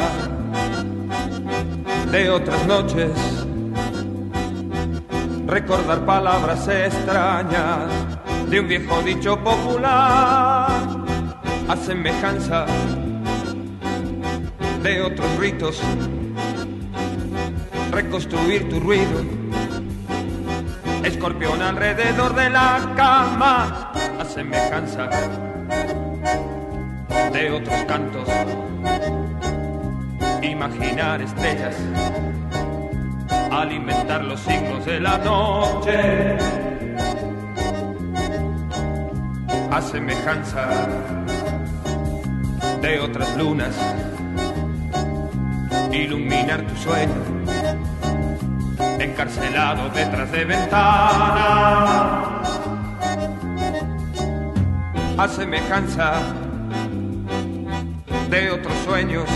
de otras noches, recordar palabras extrañas de un viejo dicho popular, a semejanza de otros ritos, reconstruir tu ruido, escorpión alrededor de la cama, a semejanza de otros cantos, imaginar estrellas, alimentar los signos de la noche, a semejanza de otras lunas, iluminar tu sueño, encarcelado detrás de ventanas, a semejanza de otros sueños,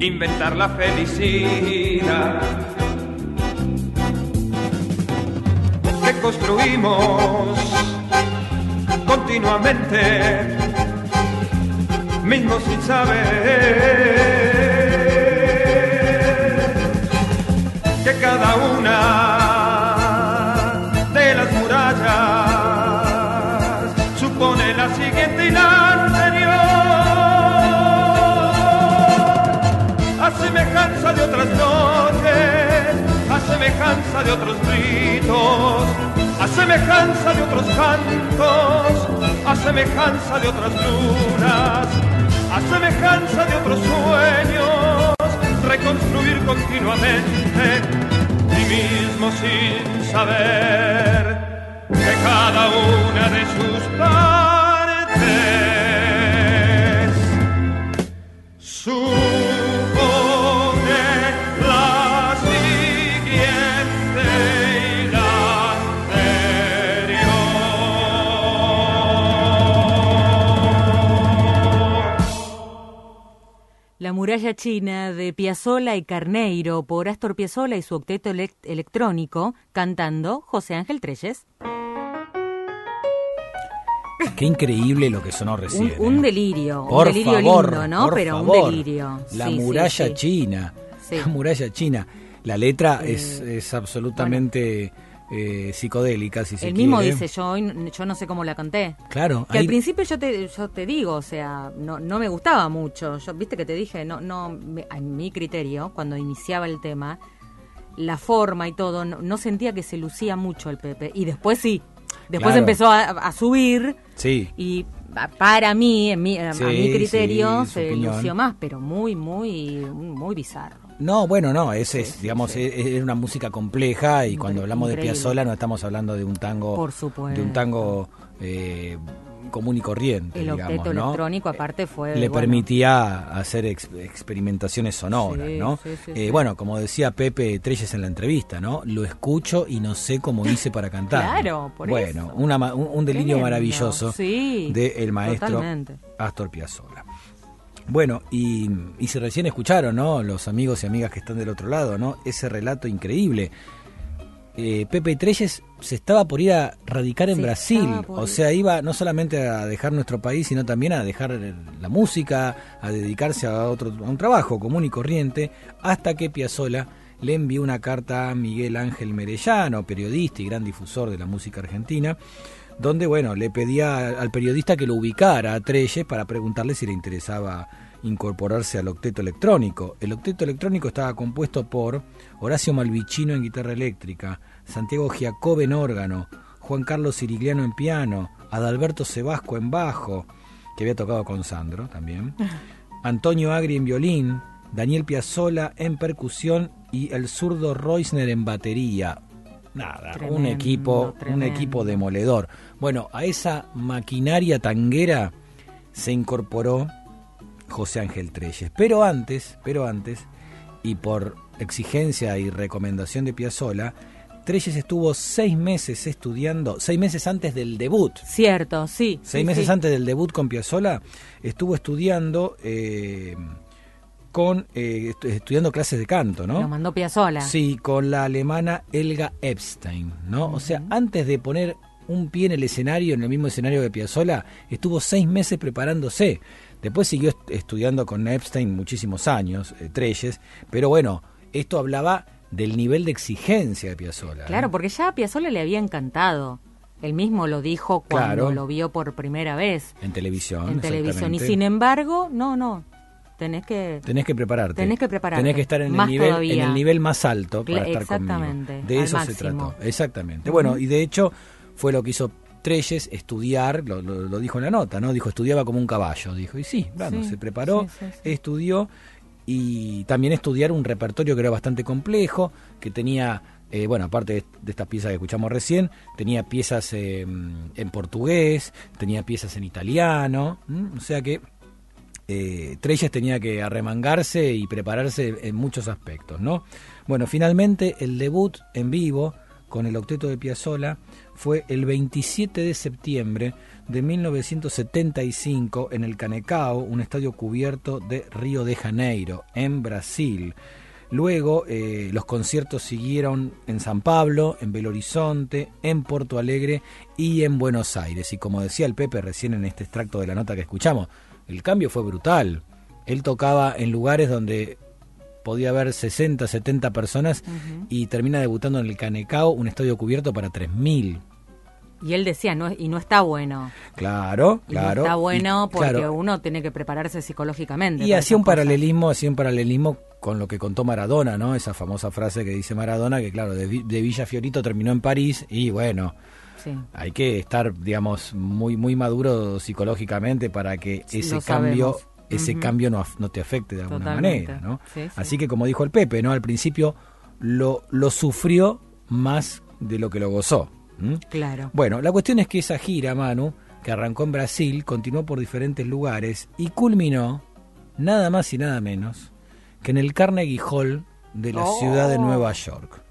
inventar la felicidad que construimos continuamente, mismo sin saber que cada una semejanza de otros gritos, a semejanza de otros cantos, a semejanza de otras lunas, a semejanza de otros sueños, reconstruir continuamente y mismo sin saber que cada una de sus muralla china de Piazzolla y Carneiro por Astor Piazzolla y su octeto elec- electrónico cantando José Ángel Trelles. Qué increíble lo que sonó Un, recién. un ¿eh? delirio, Por un delirio favor, lindo, ¿no? por Pero favor. un delirio. La Sí, muralla sí. china. La muralla china. La letra es, es absolutamente eh, psicodélica, si se Él mismo quiere. dice, yo, hoy- yo no sé cómo la canté. Claro, Que al principio yo te, yo te digo, o sea, no, no me gustaba mucho. Yo, viste que te dije, no, no, en mi criterio, cuando iniciaba el tema, la forma y todo, no, no sentía que se lucía mucho el Pepe. Y después sí. Después Claro. empezó a, a subir Sí. y pa- para mí, en mi, a- Sí, a mi criterio, sí, se opinión. lució más, pero muy, muy, muy bizarro. No, bueno, no, es, es digamos, es, es una música compleja y cuando hablamos de Piazzolla no estamos hablando de un tango, Por supuesto. de un tango eh, común y corriente, El digamos, objeto ¿no? electrónico, aparte, fue. Le bueno, permitía hacer ex- experimentaciones sonoras, Sí, ¿no? sí, sí, Eh, sí. Bueno, como decía Pepe Trelles en la entrevista, ¿no? Lo escucho y no sé cómo hice para cantar. Claro, por bueno, eso. ma- un, un delirio maravilloso Sí, del maestro totalmente. Astor Piazzolla. Bueno, y, y si recién escucharon, ¿no? Los amigos y amigas que están del otro lado, ¿no? Ese relato increíble. Eh, Pepe Trelles se estaba por ir a radicar en Se Brasil, o sea, iba no solamente a dejar nuestro país, sino también a dejar la música, a dedicarse a otro a un trabajo común y corriente, hasta que Piazzolla le envió una carta a Miguel Ángel Merellano, periodista y gran difusor de la música argentina, donde bueno, le pedía al periodista que lo ubicara a Trelles para preguntarle si le interesaba incorporarse al octeto electrónico. El octeto electrónico estaba compuesto por Horacio Malvicino en guitarra eléctrica, Santiago Giacobbe en órgano, Juan Carlos Sirigliano en piano, Adalberto Sebasco en bajo, que había tocado con Sandro también, Antonio Agri en violín, Daniel Piazzola en percusión y el zurdo Reusner en batería. Nada, un Tremendo, equipo, un equipo demoledor. Bueno, a esa maquinaria tanguera se incorporó José Ángel Trelles. Pero antes, pero antes, y por exigencia y recomendación de Piazzola, Trelles estuvo seis meses estudiando, seis meses antes del debut. Cierto, sí. Seis sí, meses sí. antes del debut con Piazzola, estuvo estudiando eh, con eh, estu- estudiando clases de canto, ¿no? Lo mandó Piazzola. Sí, con la alemana Elga Epstein, ¿no? O sea, antes de poner un pie en el escenario, en el mismo escenario de Piazzolla, estuvo seis meses preparándose. Después siguió est- estudiando con Epstein muchísimos años, eh, Trelles, pero bueno, esto hablaba del nivel de exigencia de Piazzolla. ¿eh? Claro, porque ya a Piazzolla le había encantado. Él mismo lo dijo cuando Claro. lo vio por primera vez En televisión. en televisión. Y sin embargo, no, no. Tenés que. Tenés que prepararte. Tenés que prepararte. Tenés que estar en, el nivel, todavía. en el nivel más alto para estar exactamente, conmigo. De eso máximo. se trató. Exactamente. Bueno, y de hecho fue lo que hizo Trelles, estudiar, lo, lo- lo dijo en la nota, ¿no? Dijo, estudiaba como un caballo. Dijo, y sí, se preparó, sí, sí, sí. estudió y también estudiar un repertorio que era bastante complejo, que tenía, eh, bueno, aparte de, de estas piezas que escuchamos recién, tenía piezas eh, en portugués, tenía piezas en italiano, ¿m? o sea que eh, Trelles tenía que arremangarse y prepararse en muchos aspectos, ¿no? Bueno, finalmente el debut en vivo con el octeto de Piazzolla fue el 27 de septiembre de 1975 en el Canecao, un estadio cubierto de Río de Janeiro, en Brasil. Luego eh, los conciertos siguieron en San Pablo, en Belo Horizonte, en Porto Alegre y en Buenos Aires. Y como decía el Pepe recién en este extracto de la nota que escuchamos, el cambio fue brutal. Él tocaba en lugares donde podía haber 60, 70 personas y termina debutando en el Canecao, un estadio cubierto para 3.000. Y él decía, no, y no está bueno. Claro, Y claro. no está bueno Y, porque claro, uno tiene que prepararse psicológicamente. Y hacía un cosas. paralelismo, hacía un paralelismo con lo que contó Maradona, ¿no? Esa famosa frase que dice Maradona, que claro, de, de Villa Fiorito terminó en París y bueno, Sí. hay que estar, digamos, muy muy maduro psicológicamente para que ese lo cambio, sabemos. Ese cambio no, no te afecte de alguna Totalmente. manera, ¿no? Sí, sí. Así que como dijo el Pepe, ¿no? Al principio lo, lo sufrió más de lo que lo gozó. Claro. Bueno, la cuestión es que esa gira, Manu, que arrancó en Brasil, continuó por diferentes lugares y culminó nada más y nada menos que en el Carnegie Hall de la Oh. ciudad de Nueva York.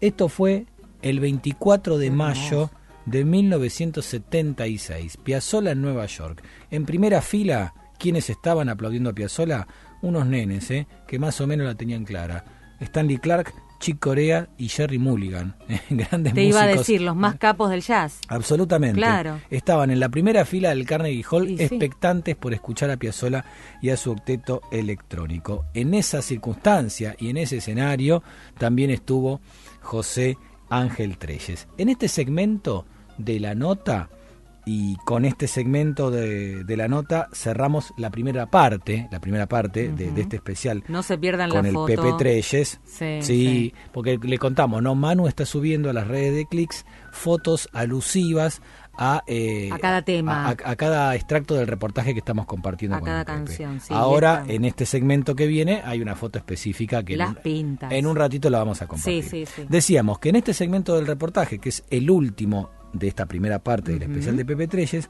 Esto fue el 24 de mayo de 1976, Piazzolla en Nueva York. En primera fila, quienes estaban aplaudiendo a Piazzolla? Unos nenes, ¿eh? que más o menos la tenían clara. Stanley Clark, Chick Corea y Jerry Mulligan, grandes Te iba a decir, los más capos del jazz. Absolutamente. Claro. Estaban en la primera fila del Carnegie Hall Y sí. expectantes por escuchar a Piazzolla y a su octeto electrónico. En esa circunstancia y en ese escenario también estuvo José Ángel Treyes. En este segmento de la nota y con este segmento de, de la nota cerramos la primera parte, la primera parte de, de este especial No se pierdan con la el foto. Pepe Treyes. Sí, Sí, sí. porque le contamos, ¿no? Manu está subiendo a las redes de clics fotos alusivas a, eh, A cada tema. A, a- a cada extracto del reportaje que estamos compartiendo A con cada el canción, sí, Ahora, en este segmento que viene, hay una foto específica que en Las un- pintas. en un ratito la vamos a compartir. Sí, sí, sí. Decíamos que en este segmento del reportaje, que es el último de esta primera parte del especial de Pepe Treyes,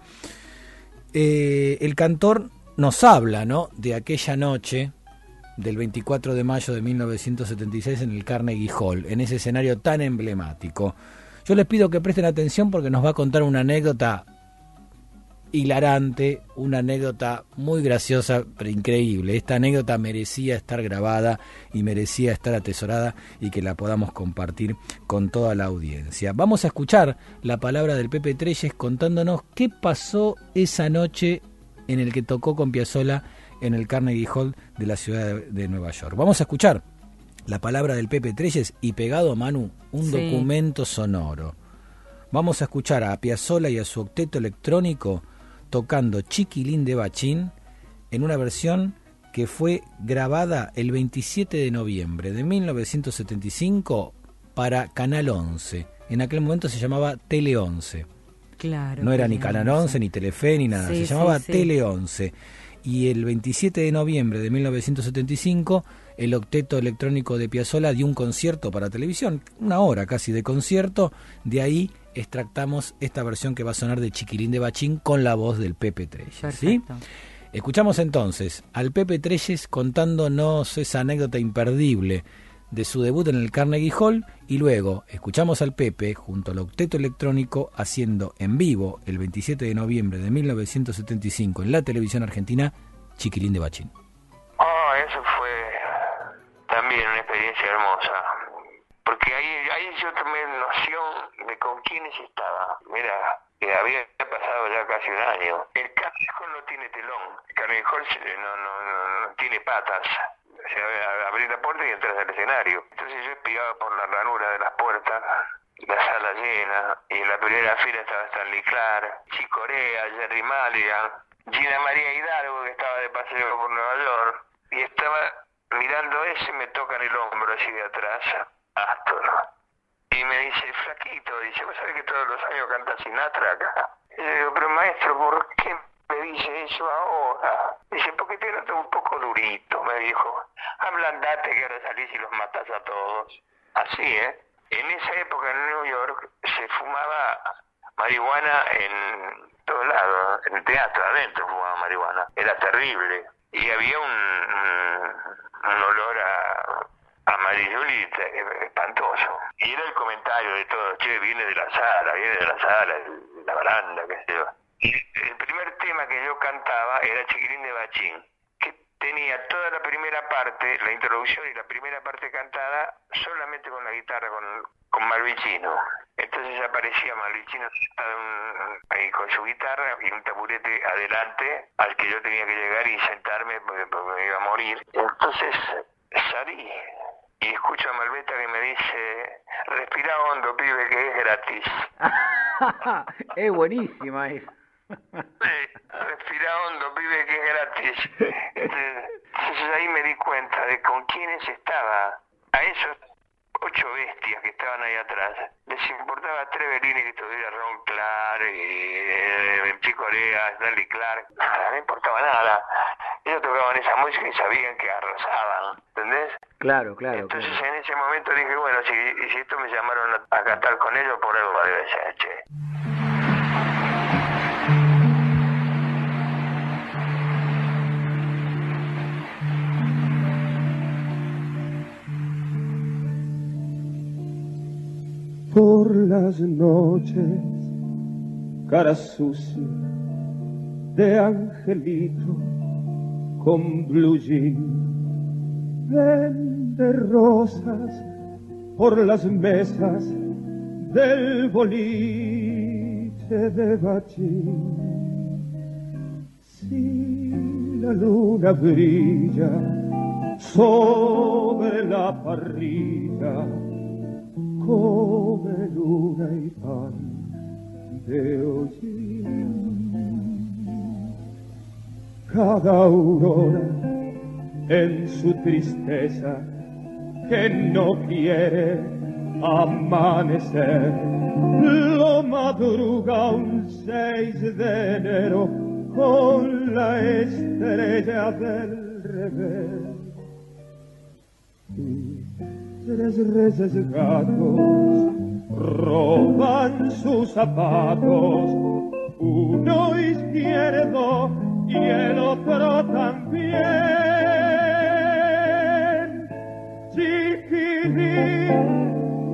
eh, el cantor nos habla, ¿no? De aquella noche del 24 de mayo de 1976 en el Carnegie Hall, en ese escenario tan emblemático. Yo les pido que presten atención porque nos va a contar una anécdota hilarante, una anécdota muy graciosa, pero increíble. Esta anécdota merecía estar grabada y merecía estar atesorada y que la podamos compartir con toda la audiencia. Vamos a escuchar la palabra del Pepe Treyes contándonos qué pasó esa noche en el que tocó con Piazzolla en el Carnegie Hall de la ciudad de, Nueva York. Vamos a escuchar la palabra del Pepe Treyes y pegado a Manu un Sí. documento sonoro. Vamos a escuchar a Piazzolla y a su octeto electrónico tocando Chiquilín de Bachín en una versión que fue grabada el 27 de noviembre de 1975 para Canal 11. En aquel momento se llamaba Tele 11. Claro. No era ni Canal 11, ni Telefe, ni nada. Sí, se sí, llamaba sí. Tele 11. Y el 27 de noviembre de 1975, el octeto electrónico de Piazzolla dio un concierto para televisión, una hora casi de concierto. De ahí extractamos esta versión que va a sonar de Chiquilín de Bachín con la voz del Pepe Treyes. ¿sí? Escuchamos entonces al Pepe Treyes contándonos esa anécdota imperdible de su debut en el Carnegie Hall y luego escuchamos al Pepe junto al octeto electrónico haciendo en vivo el 27 de noviembre de 1975 en la televisión argentina Chiquilín de Bachín. Hermosa. Porque ahí, ahí yo tomé noción de con quiénes estaba. Mira, había pasado ya casi un año. El Hall no tiene telón. El Hall se- no, no, no, no tiene patas. O sea, abrí la puerta y entras al escenario. Entonces yo espiaba por la ranura de las puertas, la sala llena, y en la primera fila estaba Stanley Clark, Chicorea, Jerry Mulligan, Gina María Hidalgo, que estaba de paseo por Nueva York, y estaba mirando ese, me tocan el hombro así de atrás, Astor. Y me dice, flaquito, dice, ¿vos sabés que todos los años canta Sinatra acá? Y yo digo, pero maestro, ¿por qué me dice eso ahora? Dice, porque te noto un poco durito, me dijo. Ablandate que ahora salís y los matás a todos. Así, ¿eh? En esa época en New York se fumaba marihuana en todos lados, en teatro, adentro fumaba marihuana. Era terrible. Y había un, un, olor a amarilluli espantoso. Y era el comentario de todos, che, viene de la sala, viene de la sala, la baranda, qué sé yo. Y el primer tema que yo cantaba era Chiquilín de Bachín, tenía toda la primera parte, la introducción y la primera parte cantada solamente con la guitarra, con, con Malvicino. Entonces aparecía Malvicino ahí con su guitarra y un taburete adelante al que yo tenía que llegar y sentarme porque, porque me iba a morir. Entonces salí y escucho a Malveta que me dice, respira hondo, pibe, que es gratis. es buenísima esa. Respira hondo, pibe, que es gratis. Entonces, ahí me di cuenta de con quiénes estaba. A esos ocho bestias que estaban ahí atrás. Les importaba tres velines que estuviera Ron Clark, eh, Chico Corea, Stanley Clark. Nada, no importaba nada. Ellos tocaban esa música y sabían que arrasaban. ¿Entendés? Claro, claro. Entonces claro. en ese momento dije, bueno, si, si esto me llamaron a, a cantar con ellos, por algo debe ser, che. Las noches, cara sucia de angelito con blue vende rosas por las mesas del boliche de bachín. Si la luna brilla sobre la parrilla, come luna y pan de hollín. Cada aurora en su tristeza que no quiere amanecer, lo madruga un 6 de enero con la estrella del revés. Tres reyes gatos roban sus zapatos, uno izquierdo y el otro también. Chiquilín,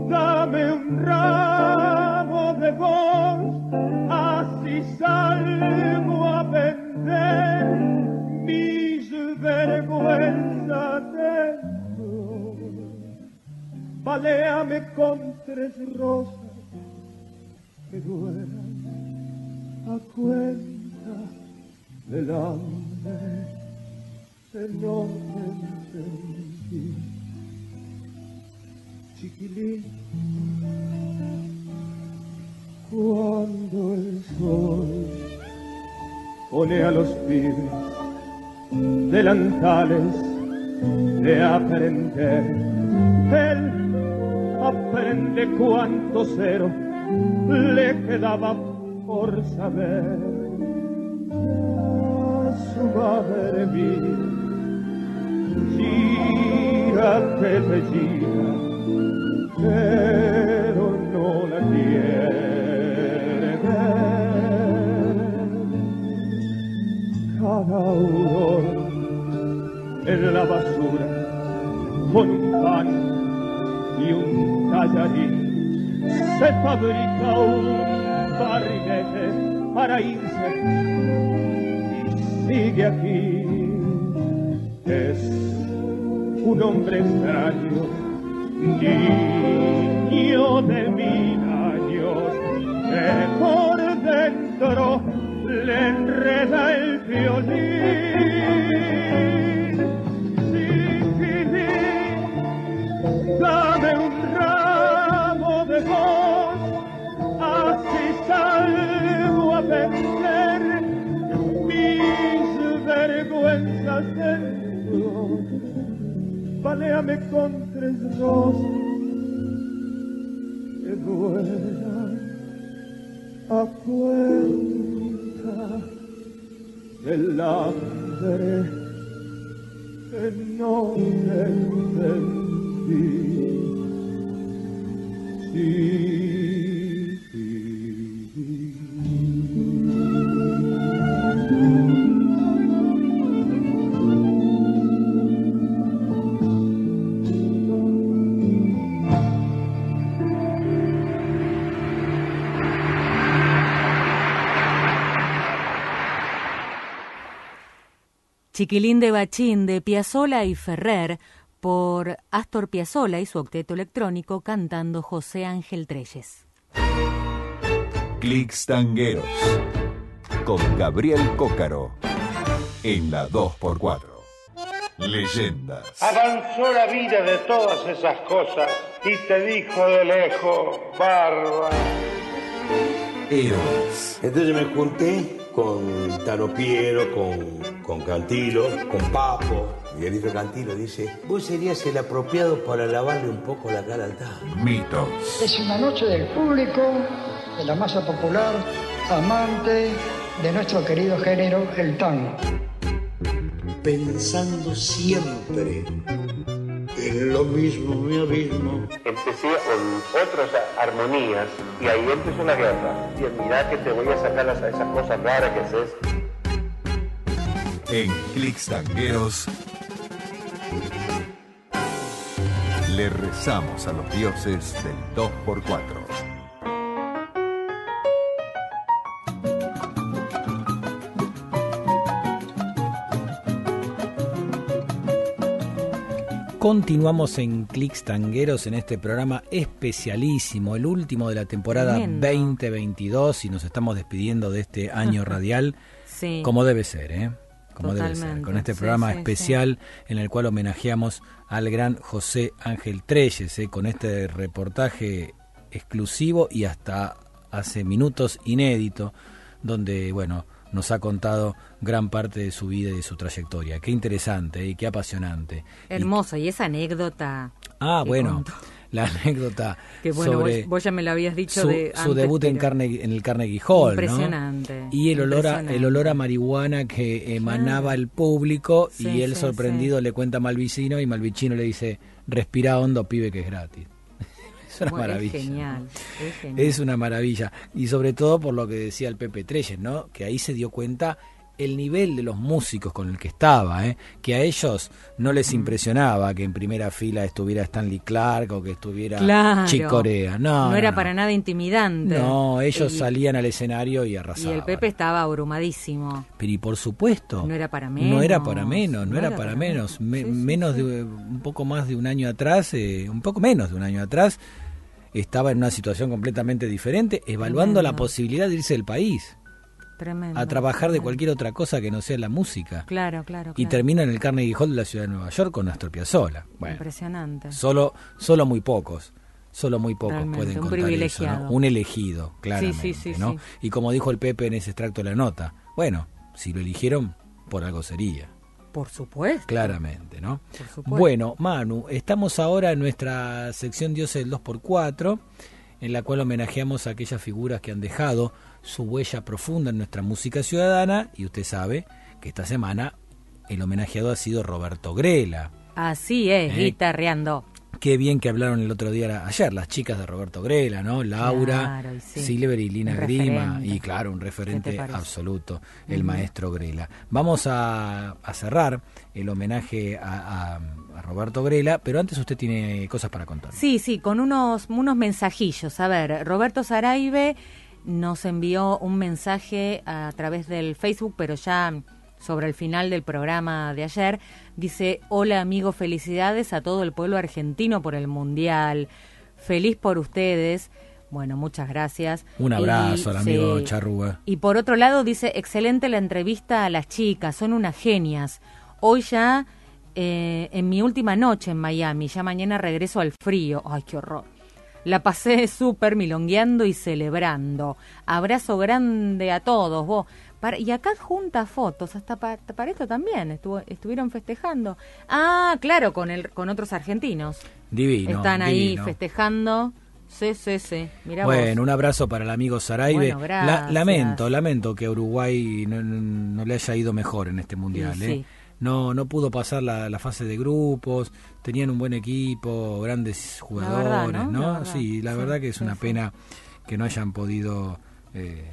dame un ramo de voz, así salgo a vender mis vergüenzas Baléame con tres rosas que duelan a cuenta del hambre no te entendí. Chiquilín, cuando el sol pone a los pibes delantales de aprender, él aprende cuánto cero le quedaba por saber. A su madre mía, gira que te gira, pero no la quiere ver. Cada aurora en la basura con pan y un se fabrica un barrilete para irse y sigue aquí es un hombre extraño niño de mil años que por dentro le enreda el violín Baléame con tres rosas que duelan a cuenta del hambre que no te entendí. Chiquilín de Bachín de Piazzola y Ferrer por Astor Piazzolla y su octeto electrónico cantando José Ángel Treyes. Clics Tangueros con Gabriel Cócaro en la 2x4. Leyendas. Avanzó la vida de todas esas cosas y te dijo de lejos, barba. Héroes. Entonces me junté con Tano Piero, con, con Cantilo, con Papo. Y el hijo Cantilo dice, vos serías el apropiado para lavarle un poco la cara al tango. Mitos. Es una noche del público, de la masa popular, amante de nuestro querido género, el tango. Pensando siempre en lo mismo, mi abismo. Empecé con otras armonías y ahí empezó la guerra. Y mirá que te voy a sacar las- esas cosas raras que haces. En Clics Tangueros le rezamos a los dioses del 2x4. Continuamos en Clics Tangueros en este programa especialísimo, el último de la temporada Tremendo. 2022 y nos estamos despidiendo de este año radial Sí. como debe ser, ¿eh? Como debe ser, con este Sí, programa sí, especial en el cual homenajeamos al gran José Ángel Treyes, ¿eh? con este reportaje exclusivo y hasta hace minutos inédito, donde, bueno, nos ha contado gran parte de su vida y de su trayectoria. Qué interesante ¿eh? y qué apasionante. Hermoso, y esa anécdota. Ah, bueno, contó. La anécdota Que bueno, sobre vos, vos ya me lo habías dicho su, de su debut en, Carnegie- en el Carnegie Hall, ¿no? Impresionante, Y el olor, a, el olor a marihuana que emanaba el público Sí, y él sí, sorprendido le cuenta a Malvicino y Malvicino le dice, respira hondo, pibe, que es gratis. es una Bueno, maravilla. Es genial, es genial. Es una maravilla. Y sobre todo por lo que decía el Pepe Treyes, ¿no? Que ahí se dio cuenta el nivel de los músicos con el que estaba, ¿eh? que a ellos no Mm. les impresionaba que en primera fila estuviera Stanley Clark o que estuviera Claro. Chick Corea. No, No era no. para nada intimidante. No, ellos Y- salían al escenario y Y arrasaban. el Pepe estaba abrumadísimo. Pero y por supuesto. No era para menos. No era para menos, no, era, para menos. Me- menos de un poco más de un año atrás, eh, un poco menos de un año atrás, estaba en una situación completamente diferente, evaluando la posibilidad de irse del país Tremendo. a trabajar de cualquier otra cosa que no sea la música. Claro, claro, Y claro. termina en el Carnegie Hall de la ciudad de Nueva York con Astor Piazzolla. Bueno, Impresionante. solo, solo muy pocos. Solo muy pocos Realmente, pueden un contar eso, privilegiado. ¿no? Un elegido, claramente, sí, sí, ¿no? sí. Y como dijo el Pepe en ese extracto de la nota, bueno, si lo eligieron, por algo sería. Por supuesto. Claramente, ¿no? Por supuesto. Bueno, Manu, estamos ahora en nuestra sección Dioses del 2x4, en la cual homenajeamos a aquellas figuras que han dejado su huella profunda en nuestra música ciudadana, y usted sabe que esta semana el homenajeado ha sido Roberto Grela. Así es, Eh, guitarreando. Qué bien que hablaron el otro día, ayer, las chicas de Roberto Grela, ¿no? Laura, Claro, y sí. Silver y Lina Grima, y claro, un referente absoluto, el maestro Grela. Vamos a, a cerrar el homenaje a, a- a Roberto Grela, pero antes usted tiene cosas para contar. Sí, sí, con unos, unos mensajillos. A ver, Roberto Saraibe nos envió un mensaje a través del Facebook, pero ya sobre el final del programa de ayer. Dice, hola amigo, felicidades a todo el pueblo argentino por el Mundial. Feliz por ustedes. Bueno, muchas gracias. Un abrazo Y- al amigo sí. Charrúa. Y por otro lado dice, excelente la entrevista a las chicas, son unas genias. Hoy ya, eh, en mi última noche en Miami, ya mañana regreso al frío. Ay, qué horror. La pasé súper milongueando y celebrando. Abrazo grande a todos, vos. Para- y acá junta fotos, hasta pa- para esto también, estuvo, estuvieron festejando. Ah, claro, con, el, con otros argentinos. Divino. Están ahí divino. festejando. Sí, sí, sí. Mirá vos. Bueno, un abrazo para el amigo Saraibe. Bueno, La- lamento, lamento que a Uruguay no, no- no le haya ido mejor en este mundial. Y ¿eh? sí. No, no pudo pasar la, la fase de grupos, tenían un buen equipo, grandes jugadores, verdad, ¿no? La. Sí, la Sí, verdad que es sí, una sí. pena que no hayan podido, eh,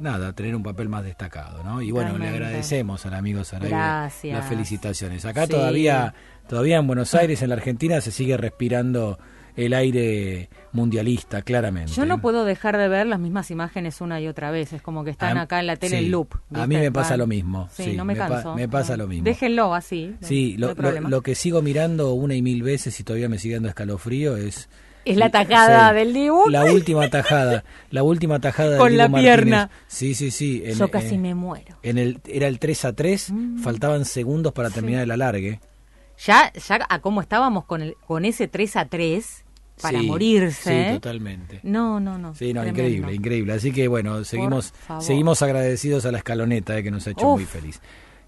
nada, tener un papel más destacado, ¿no? Y bueno, le agradecemos al amigo Saraibe Gracias. las felicitaciones. Acá todavía, todavía en Buenos Aires, en la Argentina, se sigue respirando el aire mundialista, claramente. Yo no puedo dejar de ver las mismas imágenes una y otra vez. Es como que están A- acá en la tele sí, en loop. a mí me pasa lo mismo, Sí, sí, no me, me pa- canso. me pasa No. lo mismo. Déjenlo así. Sí, no lo, lo- que sigo mirando una y mil veces y todavía me sigue dando escalofrío es... Es la tajada Sí, del Dibu. La última tajada, la última tajada Con del la Dibu Martínez. pierna. Sí, sí, sí. Yo casi me muero. En el, era el 3 a 3, faltaban segundos para terminar el alargue. Ya, ya a cómo estábamos con, el, con ese 3 a 3 para Sí, morirse. Sí, totalmente. No, no, no. Sí, no, tremendo. increíble, increíble. Así que bueno, seguimos, seguimos agradecidos a la escaloneta eh, que nos ha hecho Uf. muy feliz.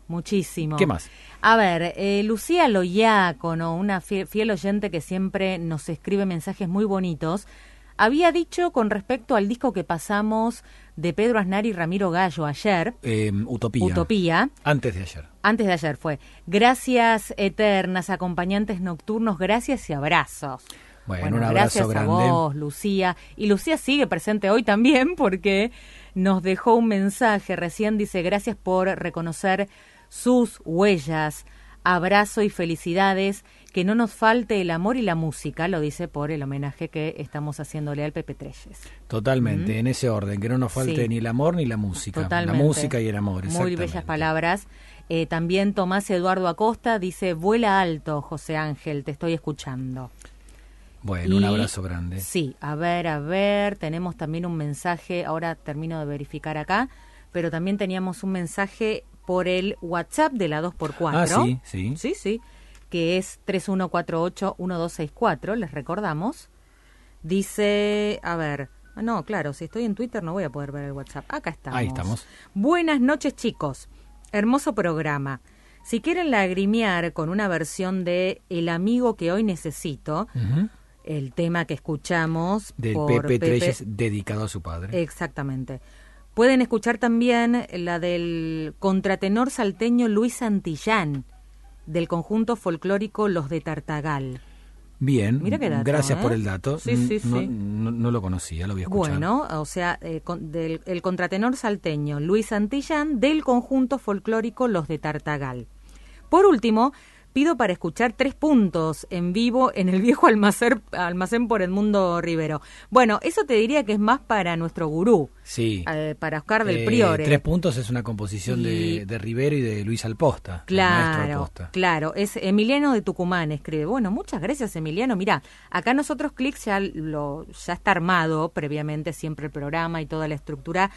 Muchísimo. ¿Qué más? A ver, eh, Lucía Loyacono, una fiel, fiel oyente que siempre nos escribe mensajes muy bonitos, había dicho con respecto al disco que pasamos de Pedro Aznar y Ramiro Gallo ayer, Eh, Utopía. Utopía, Antes de ayer. antes de ayer fue, gracias eternas, acompañantes nocturnos, gracias y abrazos. Bueno, un abrazo gracias grande. a vos, Lucía. Y Lucía sigue presente hoy también porque nos dejó un mensaje. Recién dice, gracias por reconocer sus huellas. Abrazo y felicidades. Que no nos falte el amor y la música, lo dice por el homenaje que estamos haciéndole al Pepe Treyes. Totalmente, Mm. en ese orden, que no nos falte Sí. ni el amor ni la música. Totalmente. La música y el amor, Muy bellas palabras. Eh, también Tomás Eduardo Acosta dice, vuela alto, José Ángel, te estoy escuchando. Bueno, un abrazo grande. Sí, a ver, a ver, tenemos también un mensaje, ahora termino de verificar acá, pero también teníamos un mensaje por el WhatsApp de la 2x4. Ah, sí, sí. Sí, sí, que es 3148-1264, les recordamos. Dice, a ver, ah, no, claro, si estoy en Twitter no voy a poder ver el WhatsApp. Acá estamos. Ahí estamos. Buenas noches, chicos. Hermoso programa. Si quieren lagrimear con una versión de El amigo que hoy necesito, Ujú. El tema que escuchamos Del por Pepe Pepe- dedicado a su padre. Exactamente. Pueden escuchar también la del contratenor salteño Luis Santillán, del conjunto folclórico Los de Tartagal. Bien, Mira qué dato, gracias ¿eh? por el dato. Sí, sí, no, sí. No, no lo conocía, lo voy a escuchar. Bueno, o sea, eh, con- del, el contratenor salteño Luis Santillán del conjunto folclórico Los de Tartagal. Por último, pido para escuchar tres puntos en vivo en el viejo almacén, almacén por Edmundo Rivero. Bueno, eso te diría que es más para nuestro gurú, Sí. eh, para Oscar del Eh, Priore. Tres puntos es una composición Y- de, de Rivero y de Luis Alposta. el Claro, Alposta. claro, es Emiliano de Tucumán escribe. Bueno, muchas gracias Emiliano. Mira, acá nosotros Clicks ya lo ya está armado previamente siempre el programa y toda la estructura,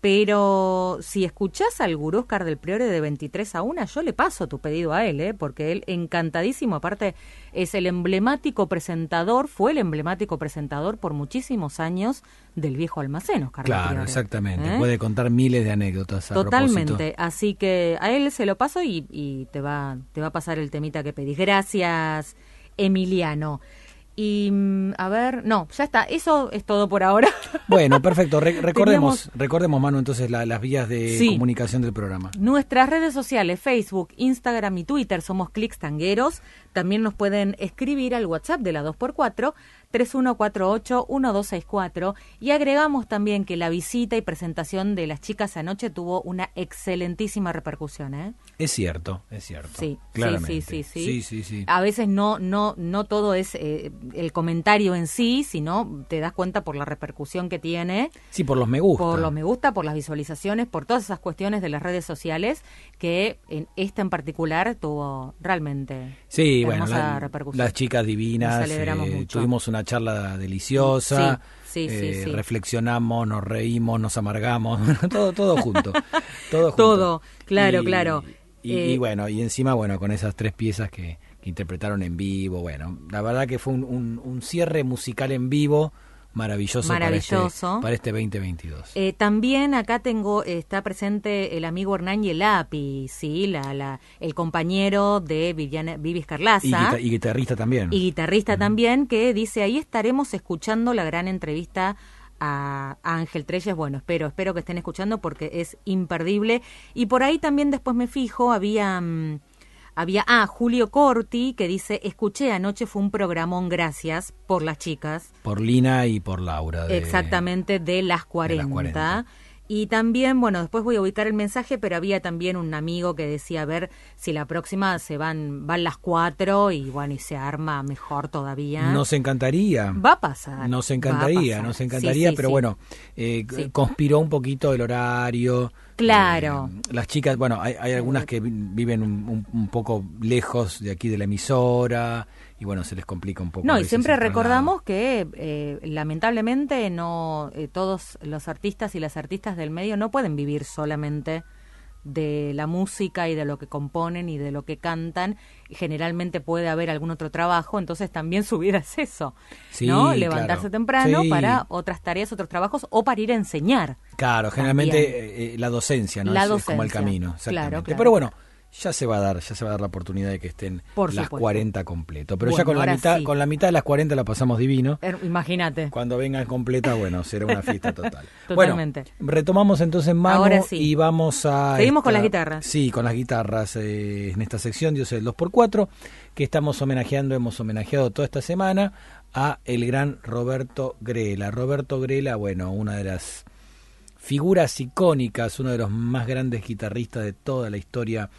pero si escuchás al gurú Oscar del Priore de 23 a 1, yo le paso tu pedido a él, ¿eh? porque él encantadísimo, aparte es el emblemático presentador, fue el emblemático presentador por muchísimos años del viejo almacén, Oscar del Claro, Priore. exactamente. ¿Eh? Puede contar miles de anécdotas. a Totalmente, propósito. así que a él se lo paso y, y te va te va a pasar el temita que pedís. Gracias, Emiliano. Y mm, a ver, no, ya está, eso es todo por ahora. Bueno, perfecto. Re- recordemos, Teníamos- recordemos, Manu, entonces la- las vías de Sí. comunicación del programa. Nuestras redes sociales, Facebook, Instagram y Twitter, somos Clics Tangueros. También nos pueden escribir al WhatsApp de la 2x4, 3148-1264. Y agregamos también que la visita y presentación de las chicas anoche tuvo una excelentísima repercusión, ¿eh? Es cierto, es cierto. Sí, claramente. sí, sí, sí, Sí, sí, sí. A veces no, no, no todo es eh, el comentario en sí, sino te das cuenta por la repercusión que tiene, Sí, por los me gusta. por los me gusta, por las visualizaciones, por todas esas cuestiones de las redes sociales, que en esta en particular tuvo realmente Sí, bueno, hermosa la- repercusión. las chicas divinas, Nos alegramos eh, mucho. tuvimos una charla deliciosa, Sí, sí, sí, eh, sí. reflexionamos, nos reímos, nos amargamos, todo, todo junto, todo junto. Todo, claro, Y- claro. Y, Eh, y bueno, y encima, bueno, con esas tres piezas que, que interpretaron en vivo, bueno, la verdad que fue un, un- un cierre musical en vivo maravilloso, Maravilloso. Para, este, para este 2022. Eh, también acá tengo está presente el amigo Hernán Yelapi, sí, la, la, el compañero de Viviana, Vivi Escarlaza. Y, guita- y guitarrista también. y guitarrista también, que dice, ahí estaremos escuchando la gran entrevista a, a Ángel Treyes. Bueno, espero, espero que estén escuchando porque es imperdible. Y por ahí también después me fijo, había... mm, había, ah, Julio Corti, que dice, escuché anoche, fue un programón, gracias por las chicas. Por Lina y por Laura. de- Exactamente, de las 40. 40. Y también, bueno, después voy a ubicar el mensaje, pero había también un amigo que decía, a ver si la próxima se van, van las cuatro y bueno, y se arma mejor todavía. Nos encantaría. Va a pasar. Nos encantaría, pasar. nos encantaría, sí, pero sí. bueno, eh, conspiró un poquito el horario. Claro. Eh, las chicas, bueno, hay, hay algunas que vi- viven un, un- un poco lejos de aquí de la emisora y bueno, se les complica un poco. No, y siempre recordamos que eh, lamentablemente no eh, todos los artistas y las artistas del medio no pueden vivir solamente de la música y de lo que componen y de lo que cantan, generalmente puede haber algún otro trabajo, entonces también su vida es eso, Sí, ¿no? Levantarse claro. temprano Sí. para otras tareas, otros trabajos o para ir a enseñar. Claro, generalmente eh, la docencia, ¿no? La es, es como el docencia, camino. claro, Exactamente. claro. Pero bueno, ya se va a dar, ya se va a dar la oportunidad de que estén Por las supuesto. 40 completo. Pero ya con la mitad, sí. con la mitad de las 40 la pasamos divino. Er, Imagínate. Cuando vengan completa, bueno, será una fiesta total. Totalmente. Bueno, retomamos entonces Ahora sí. y vamos a... Seguimos con las guitarras. Sí, con las guitarras eh, en esta sección Dios es el 2x4 que estamos homenajeando, hemos homenajeado toda esta semana a el gran Roberto Grela. Roberto Grela, bueno, una de las figuras icónicas, uno de los más grandes guitarristas de toda la historia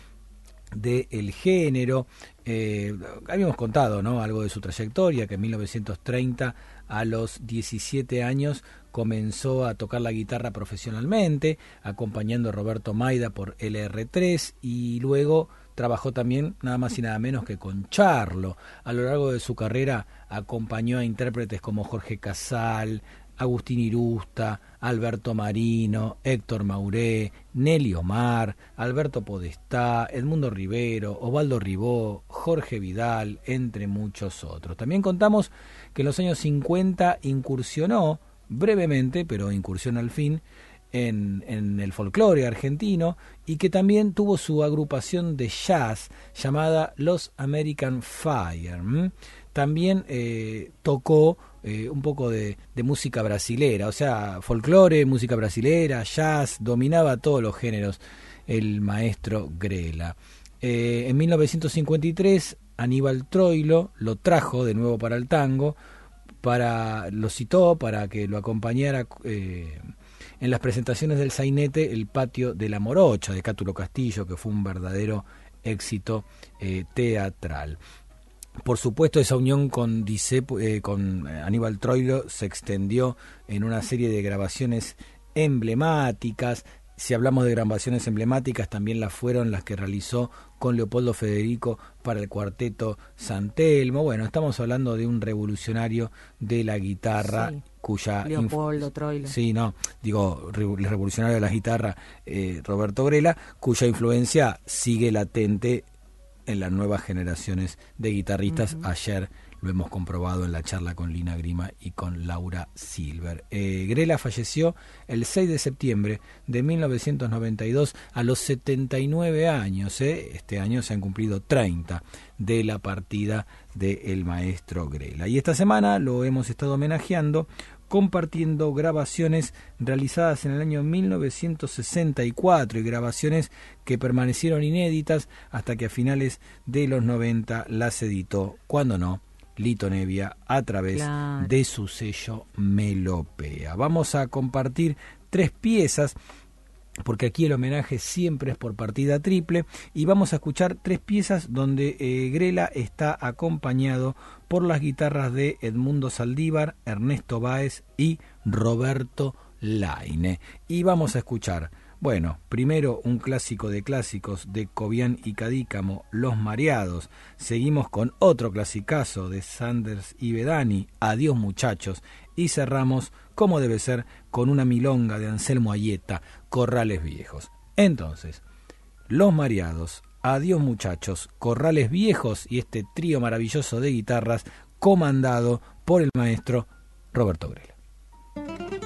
del género. Eh, habíamos contado ¿no? algo de su trayectoria, que en 1930 a los 17 años comenzó a tocar la guitarra profesionalmente, acompañando a Roberto Maida por LR3 y luego trabajó también nada más y nada menos que con Charlo. A lo largo de su carrera acompañó a intérpretes como Jorge Casal, Agustín Irusta, Alberto Marino, Héctor Mauré, Nelly Omar, Alberto Podestá, Edmundo Rivero, Osvaldo Ribó, Jorge Vidal, entre muchos otros. También contamos que en los años 50 incursionó brevemente, pero incursiona al fin, en, el folclore argentino y que también tuvo su agrupación de jazz llamada Los American Fire. También eh, tocó eh, un poco de, música brasilera, o sea, folclore, música brasilera, jazz, dominaba todos los géneros el maestro Grela. Eh, en 1953 Aníbal Troilo lo trajo de nuevo para el tango, para lo citó para que lo acompañara eh, en las presentaciones del sainete El patio de la morocha de Cátulo Castillo, que fue un verdadero éxito teatral. Por supuesto, esa unión con, Dice, eh, con Aníbal Troilo se extendió en una serie de grabaciones emblemáticas. Si hablamos de grabaciones emblemáticas, también las fueron las que realizó con Leopoldo Federico para el cuarteto San Telmo. Bueno, estamos hablando de un revolucionario de la guitarra Sí. cuya... Leopoldo Troilo. Sí, no, digo, el revolucionario de la guitarra, eh, Roberto Grela, cuya influencia sigue latente en las nuevas generaciones de guitarristas. Ayer lo hemos comprobado en la charla con Lina Grima y con Laura Silver. Eh, Grela falleció el 6 de septiembre de 1992 a los 79 años. eh. Este año se han cumplido 30 de la partida del maestro Grela. Y esta semana lo hemos estado homenajeando compartiendo grabaciones realizadas en el año 1964 y grabaciones que permanecieron inéditas hasta que a finales de los 90 las editó, cuando no, Lito Nevia a través Claro. de su sello Melopea. Vamos a compartir tres piezas porque aquí el homenaje siempre es por partida triple y vamos a escuchar tres piezas donde eh, Grela está acompañado por las guitarras de Edmundo Saldívar, Ernesto Báez y Roberto Laine. Y vamos a escuchar, bueno, primero un clásico de clásicos de Cobian y Cadícamo, Los Mareados. Seguimos con otro clasicazo de Sanders y Bedani, Adiós muchachos. Y cerramos, como debe ser, con una milonga de Anselmo Ayeta, Corrales Viejos. Entonces, Los Mareados, Adiós muchachos, Corrales Viejos y este trío maravilloso de guitarras comandado por el maestro Roberto Grela.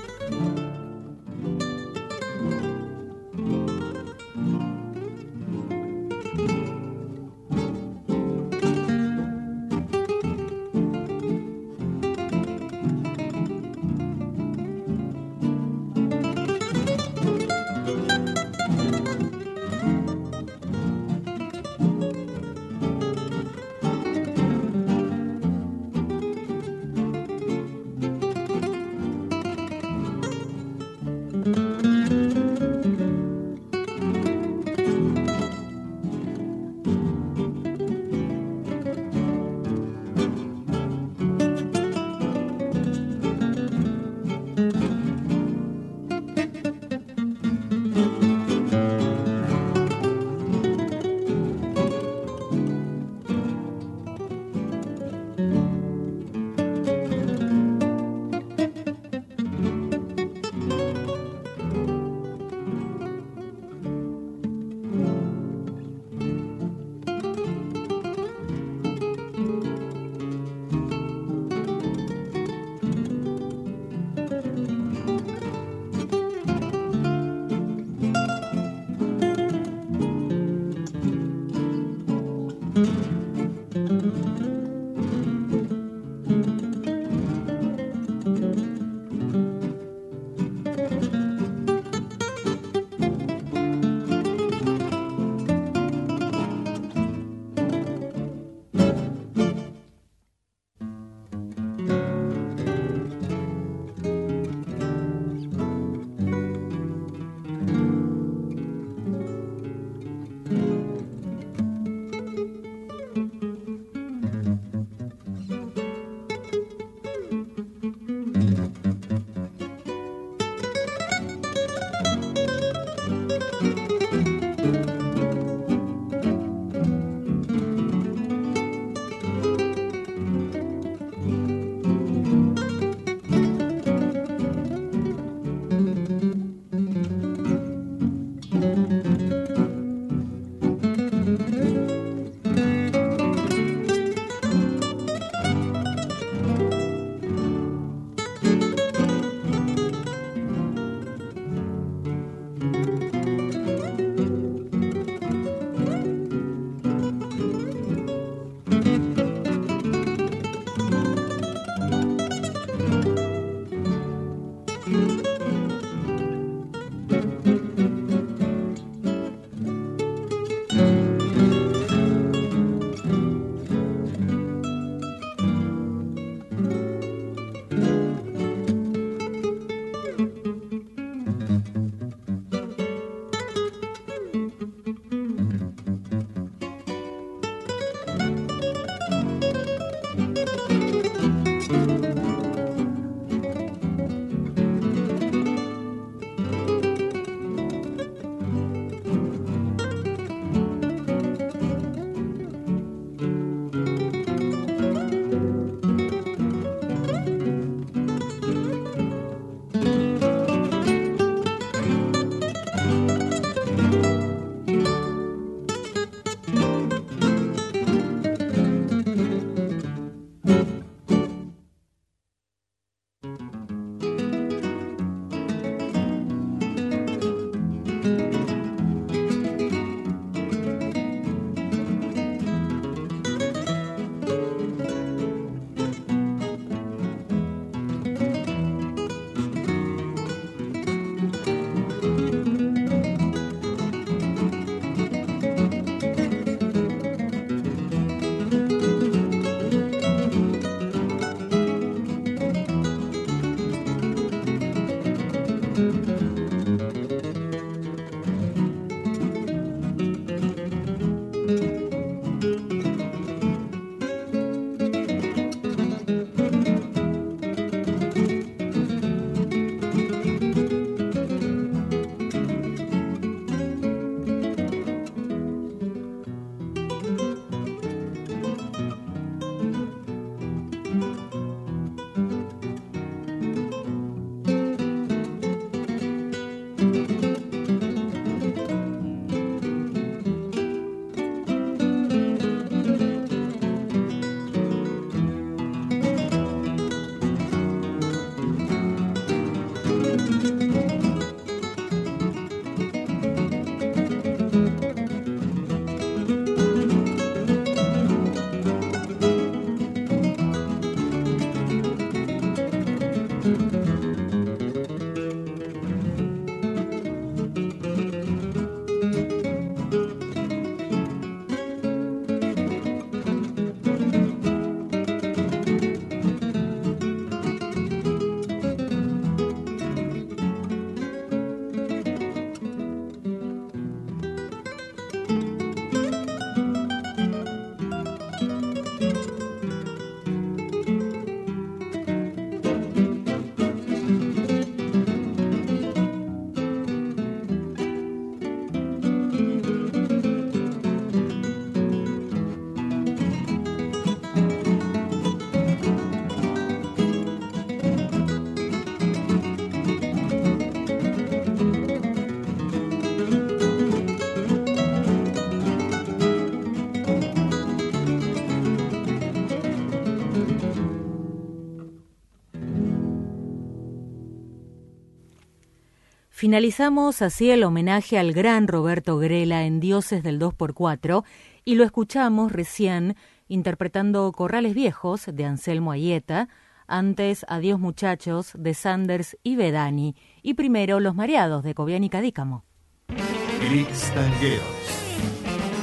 Finalizamos así el homenaje al gran Roberto Grela en Dioses del 2x4 y lo escuchamos recién interpretando Corrales Viejos de Anselmo Ayeta, antes Adiós Muchachos de Sanders y Bedani y primero Los Mareados de Cobian y Cadícamo.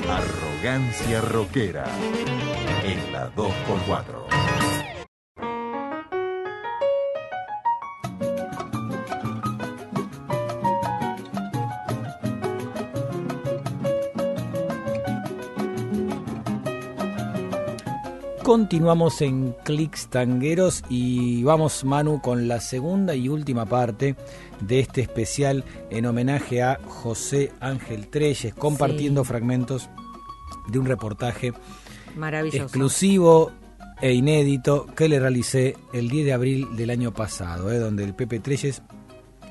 Arrogancia rockera. En la 2x4. Continuamos en Clics Tangueros y vamos, Manu, con la segunda y última parte de este especial en homenaje a José Ángel Treyes, compartiendo Sí. fragmentos de un reportaje Maravilloso. exclusivo e inédito que le realicé el 10 de abril del año pasado, eh, donde el Pepe Treyes,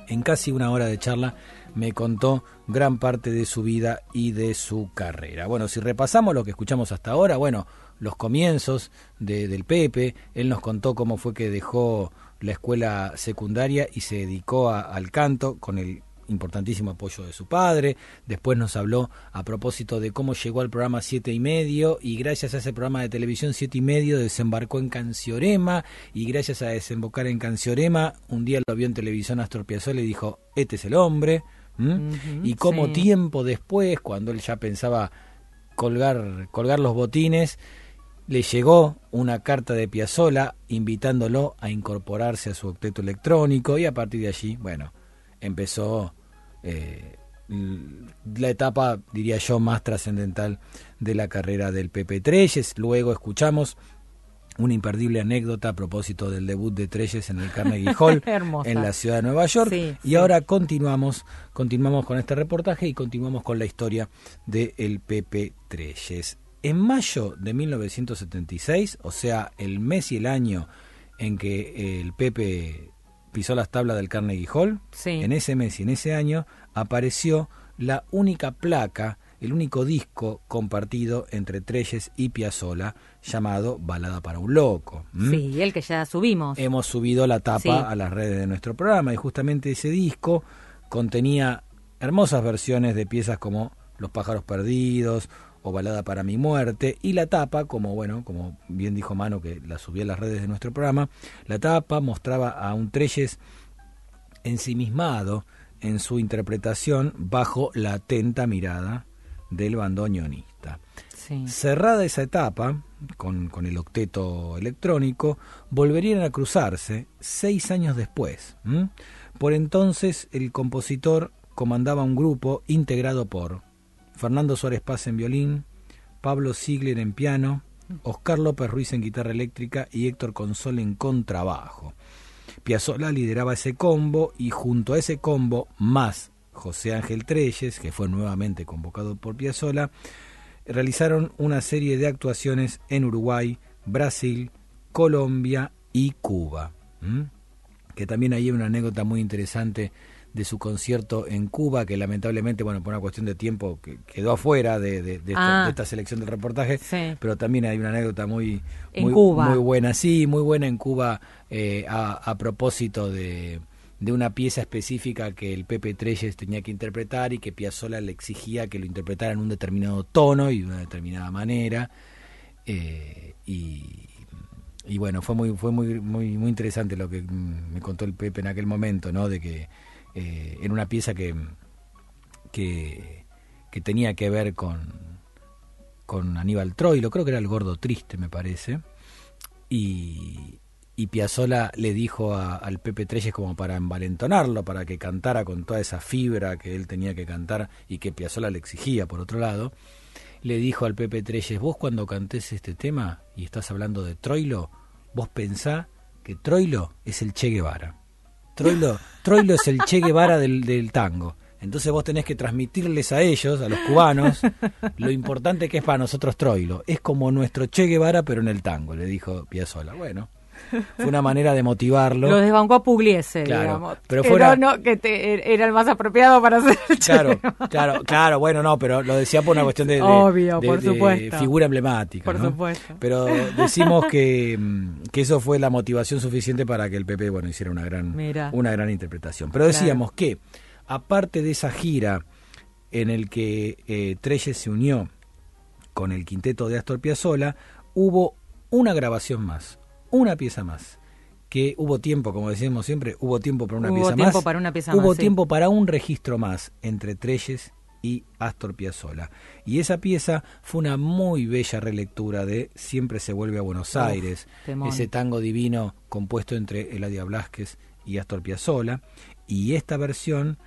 en casi una hora de charla, me contó gran parte de su vida y de su carrera. Bueno, si repasamos lo que escuchamos hasta ahora, bueno, los comienzos de- del Pepe, él nos contó cómo fue que dejó la escuela secundaria y se dedicó a- al canto con el importantísimo apoyo de su padre. Después nos habló a propósito de cómo llegó al programa Siete y Medio y gracias a ese programa de televisión Siete y Medio desembarcó en Canciorema y gracias a desembocar en Canciorema un día lo vio en televisión Astor Piazzolla y dijo, este es el hombre. y cómo sí. tiempo después, cuando él ya pensaba colgar, colgar los botines, le llegó una carta de Piazzolla invitándolo a incorporarse a su octeto electrónico y a partir de allí, bueno, empezó eh, la etapa, diría yo, más trascendental de la carrera del Pepe Treyes. Luego escuchamos una imperdible anécdota a propósito del debut de Treyes en el Carnegie Hall en la ciudad de Nueva York. Sí, y sí. ahora continuamos, continuamos con este reportaje y continuamos con la historia de el Pepe Treyes. En mayo de 1976, o sea, el mes y el año en que el Pepe pisó las tablas del Carnegie Hall, Sí. en ese mes y en ese año apareció la única placa, el único disco compartido entre Treyes y Piazzolla llamado Balada para un Loco. ¿m? Sí, el que ya subimos. hemos subido la tapa Sí. a las redes de nuestro programa y justamente ese disco contenía hermosas versiones de piezas como Los pájaros perdidos o Balada para mi muerte y la tapa, como bueno, como bien dijo Mano que la subí a las redes de nuestro programa, la tapa mostraba a un Treyes ensimismado en su interpretación bajo la atenta mirada del bandoneonista. Sí. Cerrada esa etapa, con, con el octeto electrónico, volverían a cruzarse seis años después. Por entonces, el compositor comandaba un grupo integrado por Fernando Suárez Paz en violín, Pablo Ziegler en piano, Oscar López Ruiz en guitarra eléctrica y Héctor Consol en contrabajo. Piazzolla lideraba ese combo y junto a ese combo, más José Ángel Treyes, que fue nuevamente convocado por Piazzolla, realizaron una serie de actuaciones en Uruguay, Brasil, Colombia y Cuba. Que también hay una anécdota muy interesante de su concierto en Cuba, que lamentablemente, bueno, por una cuestión de tiempo que quedó afuera de, de- de esta, Ah. de esta selección del reportaje, Sí. pero también hay una anécdota muy, En muy, Cuba. muy buena, sí, muy buena en Cuba eh, a, a propósito de, de una pieza específica que el Pepe Treyes tenía que interpretar y que Piazzolla le exigía que lo interpretara en un determinado tono y de una determinada manera. eh, y, y bueno, fue muy fue muy muy muy interesante lo que mm, me contó el Pepe en aquel momento, ¿no? De que eh, era una pieza que que, tenía que ver con con Aníbal Troilo, creo que era el Gordo Triste, me parece. Y, Piazzolla le dijo al Pepe Treyes como para envalentonarlo, para que cantara con toda esa fibra que él tenía que cantar y que Piazzolla le exigía, por otro lado, le dijo al Pepe Treyes, vos cuando cantés este tema y estás hablando de Troilo, vos pensá que Troilo es el Che Guevara. Troilo, Troilo es el Che Guevara del, tango. Entonces vos tenés que transmitirles a ellos, a los cubanos, lo importante que es para nosotros Troilo. Es como nuestro Che Guevara, pero en el tango, le dijo Piazzolla. Bueno, fue una manera de motivarlo. Lo desbancó a Pugliese, Claro, digamos. pero fuera- no, no, que te- era el más apropiado para hacer el Claro, claro, claro, bueno, no, pero lo decía por una cuestión de, de- Obvio, de- por de supuesto. figura emblemática. Por ¿no? supuesto. Pero decimos que, mm, que eso fue la motivación suficiente para que el PP, bueno, hiciera una gran, Mira. una gran interpretación. Pero decíamos que aparte de esa gira en el que eh, Treyes se unió con el quinteto de Astor Piazzolla, hubo una grabación más, una pieza más. Que hubo tiempo, como decimos siempre, hubo tiempo para una Hubo pieza tiempo más. para una pieza hubo más, sí. tiempo para un registro más entre Treyes y Astor Piazzolla. Y esa pieza fue una muy bella relectura de Siempre se vuelve a Buenos Aires, ese tango divino compuesto entre Eladia Blasquez y Astor Piazzolla. Y esta versión,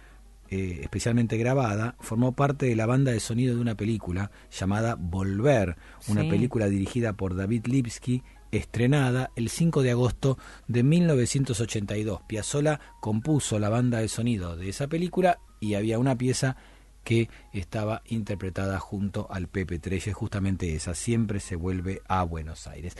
eh, especialmente grabada, formó parte de la banda de sonido de una película llamada Volver, una Sí. película dirigida por David Lipsky, estrenada el 5 de agosto de 1982. Piazzolla compuso la banda de sonido de esa película y había una pieza que estaba interpretada junto al Pepe Treyes, justamente esa, siempre se vuelve a Buenos Aires.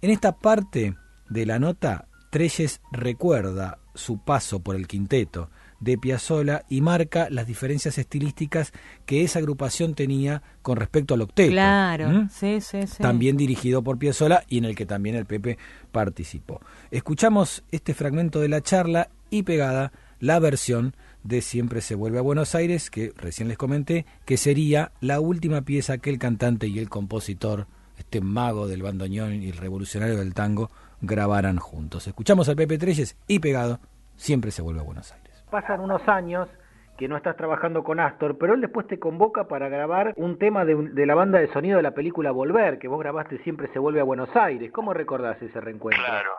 En esta parte de la nota, Treyes recuerda su paso por el quinteto de Piazzolla y marca las diferencias estilísticas que esa agrupación tenía con respecto al octeto. Claro, ¿m? sí, sí, sí. También dirigido por Piazzolla y en el que también el Pepe participó. Escuchamos este fragmento de la charla y pegada la versión de Siempre se vuelve a Buenos Aires, que recién les comenté, que sería la última pieza que el cantante y el compositor, este mago del bandoneón y el revolucionario del tango, grabaran juntos. Escuchamos al Pepe Treyes y pegado, Siempre se vuelve a Buenos Aires. Pasan unos años que no estás trabajando con Astor, pero él después te convoca para grabar un tema de, de la banda de sonido de la película Volver, que vos grabaste Siempre se vuelve a Buenos Aires. ¿Cómo recordás ese reencuentro? Claro.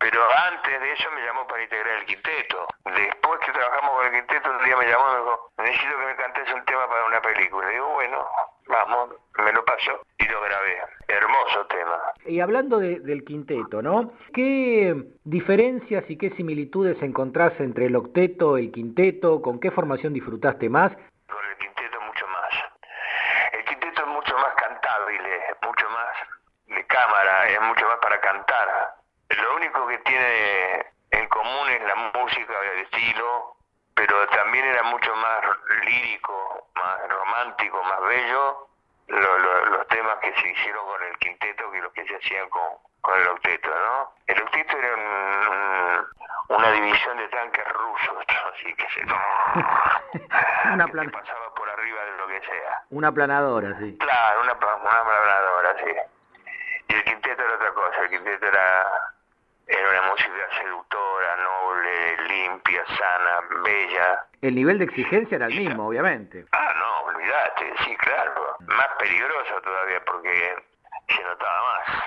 Pero antes de eso me llamó para integrar el quinteto. Después que trabajamos con el quinteto, un día me llamó y me dijo, necesito que me cantes un tema para una película. Digo, bueno, vamos, me lo pasó y lo grabé. Hermoso tema. Y hablando de- del quinteto, ¿no? ¿Qué diferencias y qué similitudes encontrás entre el octeto, el quinteto? ¿Con qué formación disfrutaste más? Con el quinteto mucho más. El quinteto es mucho más cantable, es mucho más de cámara, es mucho más para cantar. Lo único que tiene en común es la música, el estilo, pero también era mucho más lírico, más romántico, más bello lo- lo- los temas que se hicieron con el quinteto que los que se hacían con, con el octeto, ¿no? El octeto era un- un- una división de tanques rusos, así que se Una, que plan- pasaba por arriba de lo que sea. una planadora, sí. Claro, una, una palabradora, sí. Y el quinteto era otra cosa, el quinteto era, era una música seductora, noble, limpia, sana, bella. El nivel de exigencia era el mismo, obviamente. Ah, no, olvídate, sí, claro. Más peligroso todavía porque se notaba más,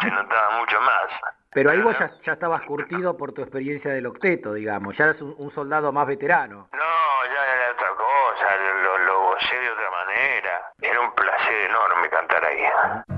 se notaba mucho más. Pero ahí vos ya, ya estabas curtido por tu experiencia del octeto, digamos. Ya eras un, un soldado más veterano. No, ya era otra cosa, lo, lo gocé de otra manera. Era un placer enorme cantar ahí.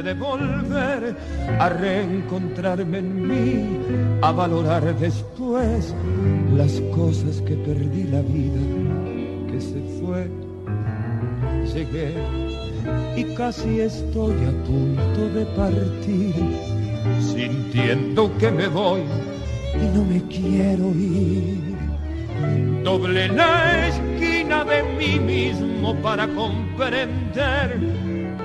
de volver a reencontrarme en mí, a valorar después las cosas que perdí la vida, que se fue. Llegué y casi estoy a punto de partir, sintiendo que me voy y no me quiero ir. Doble la esquina de mí mismo para comprender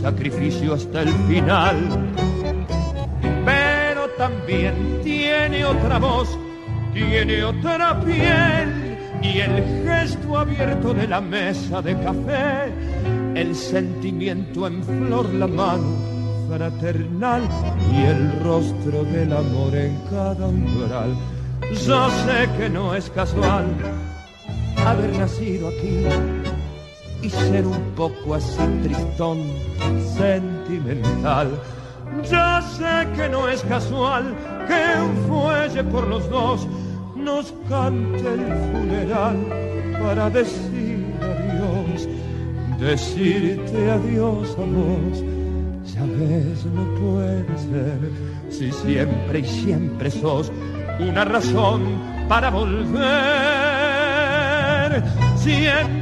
sacrificio hasta el final. Pero también tiene otra voz, tiene otra piel y el gesto abierto de la mesa de café, el sentimiento en flor la mano fraternal y el rostro del amor en cada umbral. Yo sé que no es casual haber nacido aquí y ser un poco así tristón, sentimental. Ya sé que no es casual que un fuelle por los dos nos cante el funeral para decir adiós, decirte adiós a vos. Ya ves, no puede ser si siempre y siempre sos una razón para volver. Siempre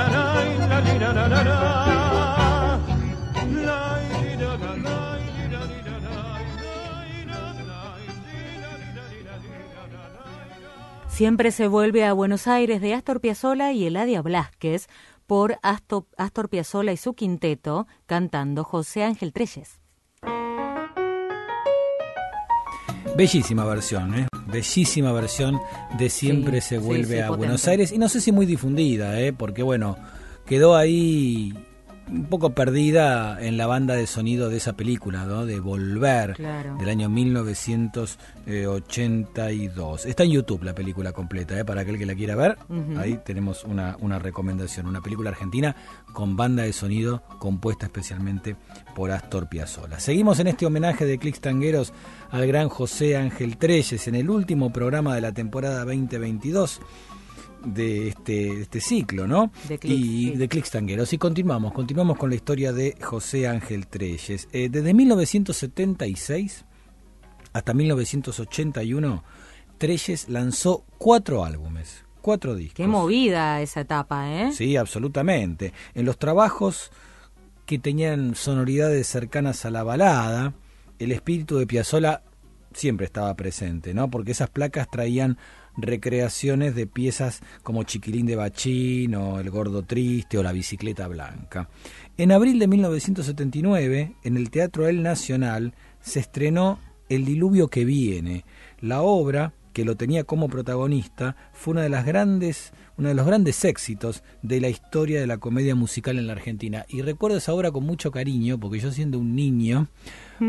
Siempre se vuelve a Buenos Aires de Astor Piazzolla y Eladia Blasquez por Astor, Astor Piazzolla y su quinteto cantando José Ángel Treyes. Bellísima versión, ¿eh? Bellísima versión de Siempre Sí, se sí, vuelve sí, a potente. Buenos Aires. Y no sé si muy difundida, ¿eh? Porque bueno, quedó ahí un poco perdida en la banda de sonido de esa película, ¿no? De Volver, Claro. del año 1982. Está en YouTube la película completa, ¿eh? Para aquel que la quiera ver, ahí tenemos una, una recomendación. Una película argentina con banda de sonido compuesta especialmente por Astor Piazzolla. Seguimos en este homenaje de Clicks Tangueros al gran José Ángel Treyes en el último programa de la temporada 2022 de este, de este ciclo, ¿no? De y sí. de Clicks Tangueros. Y continuamos, continuamos con la historia de José Ángel Treyes. Eh, desde 1976 hasta 1981, Treyes lanzó cuatro álbumes, cuatro discos. Qué movida esa etapa, ¿eh? Sí, absolutamente. En los trabajos que tenían sonoridades cercanas a la balada, el espíritu de Piazzolla siempre estaba presente, ¿no? Porque esas placas traían recreaciones de piezas como Chiquilín de Bachín o El Gordo Triste o La Bicicleta Blanca. En abril de 1979, en el Teatro El Nacional, se estrenó El Diluvio que viene, la obra que lo tenía como protagonista fue una de las grandes, uno de los grandes éxitos de la historia de la comedia musical en la Argentina. Y recuerdo esa obra con mucho cariño, porque yo siendo un niño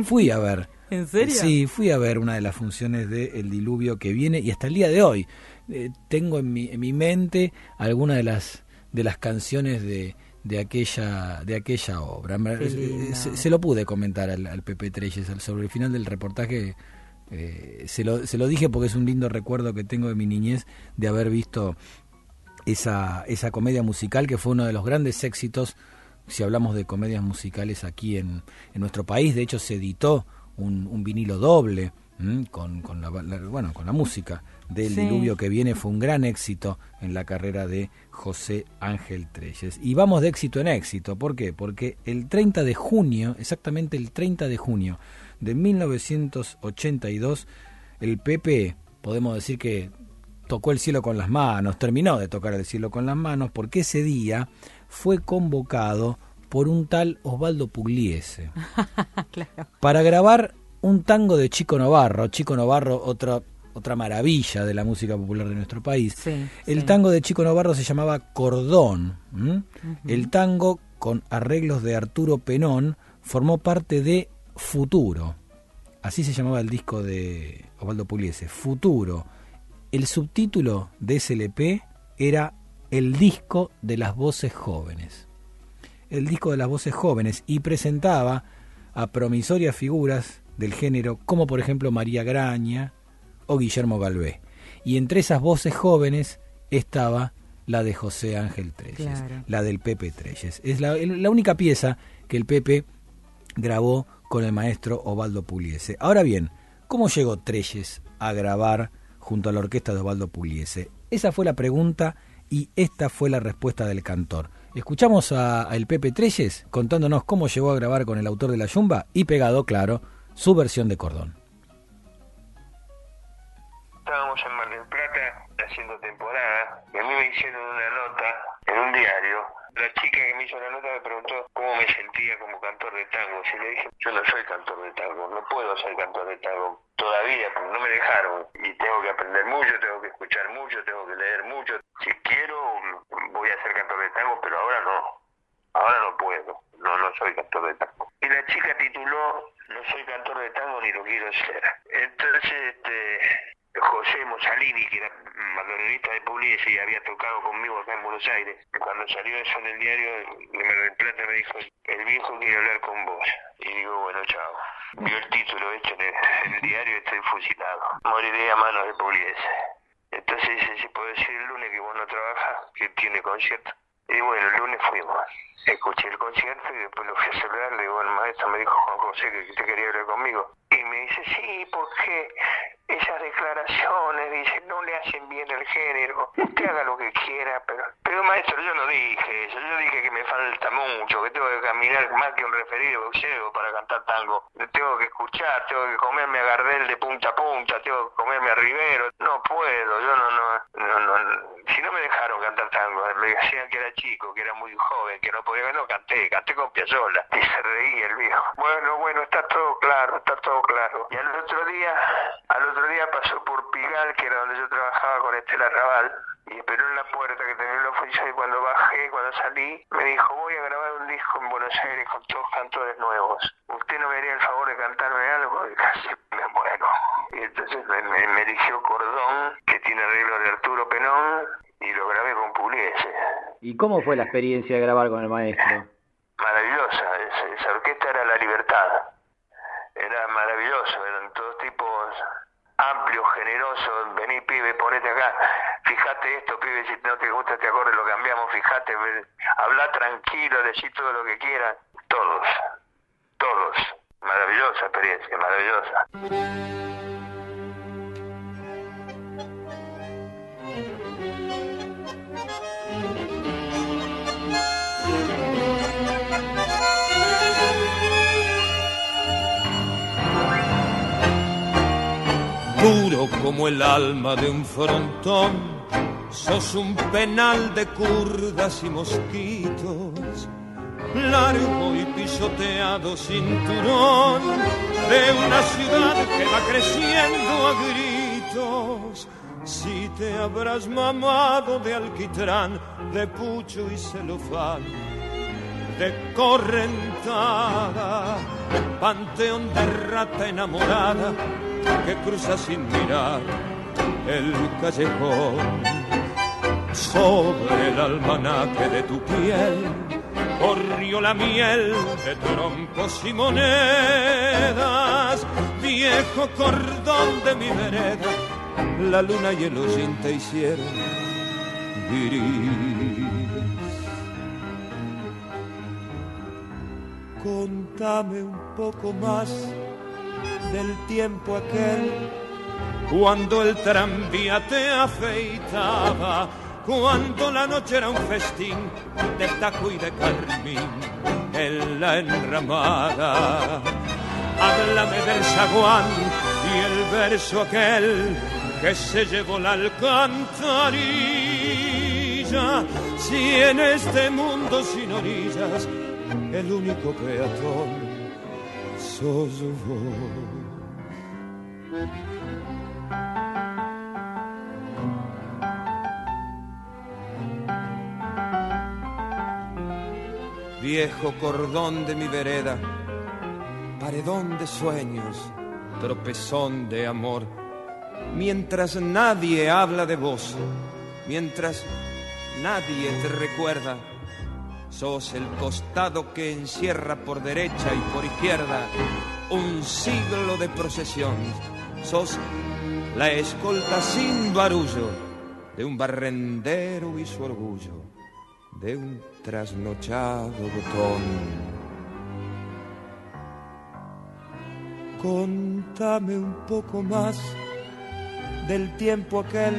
fui a ver. ¿En serio? Sí, fui a ver una de las funciones de El Diluvio que viene y hasta el día de hoy eh, tengo en mi, en mi mente algunas de las de las canciones de, de aquella de aquella obra. Eh. Se, se lo pude comentar al, al Pepe Treyes al- sobre el final del reportaje. eh, se, lo, se lo dije porque es un lindo recuerdo que tengo de mi niñez de haber visto esa, esa comedia musical que fue uno de los grandes éxitos si hablamos de comedias musicales aquí en, en nuestro país. De hecho, se editó un, un vinilo doble con, con, la, la- bueno, con la música del Sí. diluvio que viene. Fue un gran éxito en la carrera de José Ángel Treyes. Y vamos de éxito en éxito. ¿Por qué? Porque el 30 de junio, exactamente el 30 de junio de 1982, el Pepe, podemos decir que tocó el cielo con las manos, terminó de tocar el cielo con las manos, porque ese día fue convocado por un tal Osvaldo Pugliese claro. para grabar un tango de Chico Novarro. Chico Novarro, otra, otra maravilla de la música popular de nuestro país. Sí, El sí. tango de Chico Novarro se llamaba Cordón. El tango, con arreglos de Arturo Penón, formó parte de Futuro. Así se llamaba el disco de Osvaldo Pugliese, Futuro. El subtítulo de ese LP era El disco de las voces jóvenes. El disco de las voces jóvenes y presentaba a promisorias figuras del género como por ejemplo María Graña o Guillermo Galvé. Y entre esas voces jóvenes estaba la de José Ángel Treyes, Claro. la del Pepe Treyes. Es la, la única pieza que el Pepe grabó con el maestro Osvaldo Pugliese. Ahora bien, ¿cómo llegó Treyes a grabar junto a la orquesta de Osvaldo Pugliese? Esa fue la pregunta y esta fue la respuesta del cantor. Escuchamos a, el Pepe Treyes contándonos cómo llegó a grabar con el autor de La Yumba y pegado, claro, su versión de Cordón. Estábamos en Mar del Plata haciendo temporada y a mí me hicieron una nota en un diario. La chica que me hizo la nota me preguntó cómo me sentía como cantor de tango. Y le dije, yo no soy cantor de tango, no puedo ser cantor de tango todavía, porque no me dejaron. Y tengo que aprender mucho, tengo que escuchar mucho, tengo que leer mucho. Si quiero, voy a ser cantor de tango, pero ahora no. Ahora no puedo, no, no soy cantor de tango. Y la chica tituló, no soy cantor de tango ni lo quiero ser. Entonces, este, José Mussolini, que era bandoneonista de Pugliese y había tocado conmigo acá en Buenos Aires, cuando salió eso en el diario de Plata me dijo, el viejo quiere hablar con vos. Y digo, bueno, chao. Vio el título hecho en el, en el diario estoy fusilado. Moriré a manos de Pugliese. Entonces dice, si puedo decir el lunes que vos no trabajas, que tiene concierto. Y bueno, el lunes fuimos. Escuché el concierto y después lo fui a saludar. Le digo, el maestro me dijo, Juan José, que te quería hablar conmigo. Y me dice, sí, porque esas declaraciones, dice, no le hacen bien el género. Usted haga lo que quiera, pero... Pero maestro, yo no dije eso. Yo dije que me falta mucho, que tengo que caminar más que un referido boxeo para cantar tango. Tengo que escuchar, tengo que comerme a Gardel de punta a punta, tengo que comerme a Rivero. No puedo, yo no, no, no, no. Si no me dejaron cantar tango, me decían que era chico, que era muy joven, que no podía, no canté, canté con Piazzolla. Y se reía el viejo. Bueno, bueno, está todo claro, está todo claro. Y al otro día, al otro día pasó por Pigal, que era donde yo trabajaba con Estela Raval, y esperó en la puerta que tenía la oficina y cuando bajé, cuando salí, me dijo, voy a grabar un disco en Buenos Aires con todos cantores nuevos. ¿Usted no me haría el favor de cantarme algo? Y casi me muero. Y entonces me, me, me eligió Cordón, que tiene arreglo de Arturo Penón, y lo grabé con Pugliese. ¿Y cómo fue la experiencia de grabar con el maestro? Penal de curdas y mosquitos, largo y pisoteado cinturón de una ciudad que va creciendo a gritos. Si te habrás mamado de alquitrán, de pucho y celofán, de correntada, panteón de rata enamorada que cruza sin mirar el callejón. Sobre el almanaque de tu piel corrió la miel de troncos y monedas, viejo cordón de mi vereda, la luna y el hollín te hicieron gris. Contame un poco más del tiempo aquel cuando el tranvía te afeitaba, cuando la noche era un festín de taco y de carmín en la enramada. Háblame del zaguán y el verso aquel que se llevó la alcantarilla. Si en este mundo sin orillas el único peatón sos vos. Viejo cordón de mi vereda, paredón de sueños, tropezón de amor, mientras nadie habla de vos, mientras nadie te recuerda, sos el costado que encierra por derecha y por izquierda un siglo de procesión, sos la escolta sin barullo de un barrendero y su orgullo, de un trasnochado botón. Contame un poco más del tiempo aquel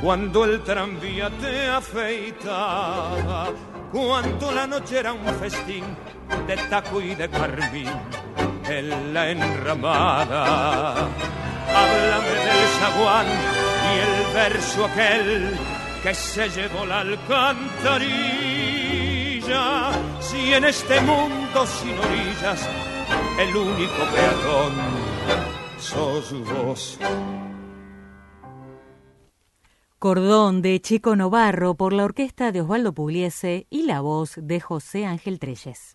cuando el tranvía te afeitaba, cuando la noche era un festín de taco y de carmín en la enramada. Háblame del zaguán y el verso aquel que se llevó la alcantarilla. Si en este mundo sin orillas el único peatón sos vos. Cordón de Chico Novarro por la orquesta de Osvaldo Pugliese y la voz de José Ángel Treyes.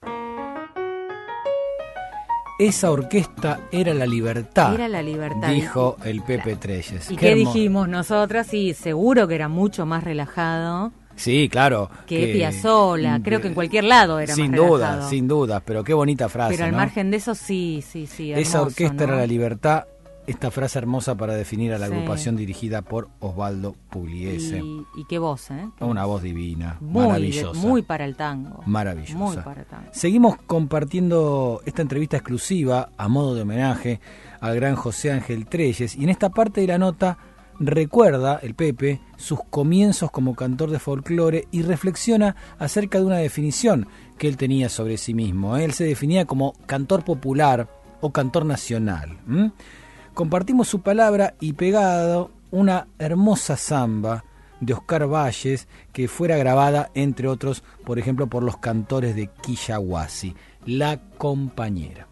Esa orquesta era la libertad. Era la libertad. Dijo el Pepe Treyes. ¿Y Qué dijimos nosotras? Sí, seguro que era mucho más relajado Sí, claro. que Piazzolla. Creo que en cualquier lado era Sin más duda, relajado. sin duda. Pero qué bonita frase. Pero al ¿no? margen de eso, sí, sí, sí. Esa orquesta ¿no? era la libertad. Esta frase hermosa para definir a la Sí. agrupación dirigida por Osvaldo Pugliese. Y, y qué voz, ¿eh? Una voz divina, Muy, maravillosa. muy para el tango. Maravillosa. Muy para el tango. Seguimos compartiendo esta entrevista exclusiva a modo de homenaje al gran José Ángel Treyes y en esta parte de la nota recuerda el Pepe sus comienzos como cantor de folclore y reflexiona acerca de una definición que él tenía sobre sí mismo. Él se definía como cantor popular o cantor nacional. ¿m? Compartimos su palabra y pegado una hermosa samba de Oscar Valles que fuera grabada, entre otros, por ejemplo, por los cantores de Quillahuasi, La Compañera.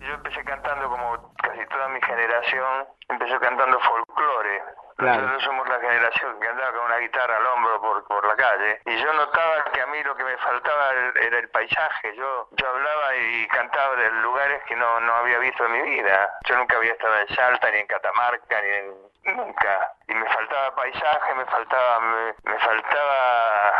Yo empecé cantando como casi toda mi generación, empezó cantando folclore. Claro. Nosotros somos la generación que andaba con una guitarra al hombro por, por la calle y yo notaba que a mí lo que me faltaba era el paisaje. Yo yo hablaba y cantaba de lugares que no, no había visto en mi vida. Yo nunca había estado en Salta, ni en Catamarca, ni en... nunca. Y me faltaba paisaje, me faltaba me, me faltaba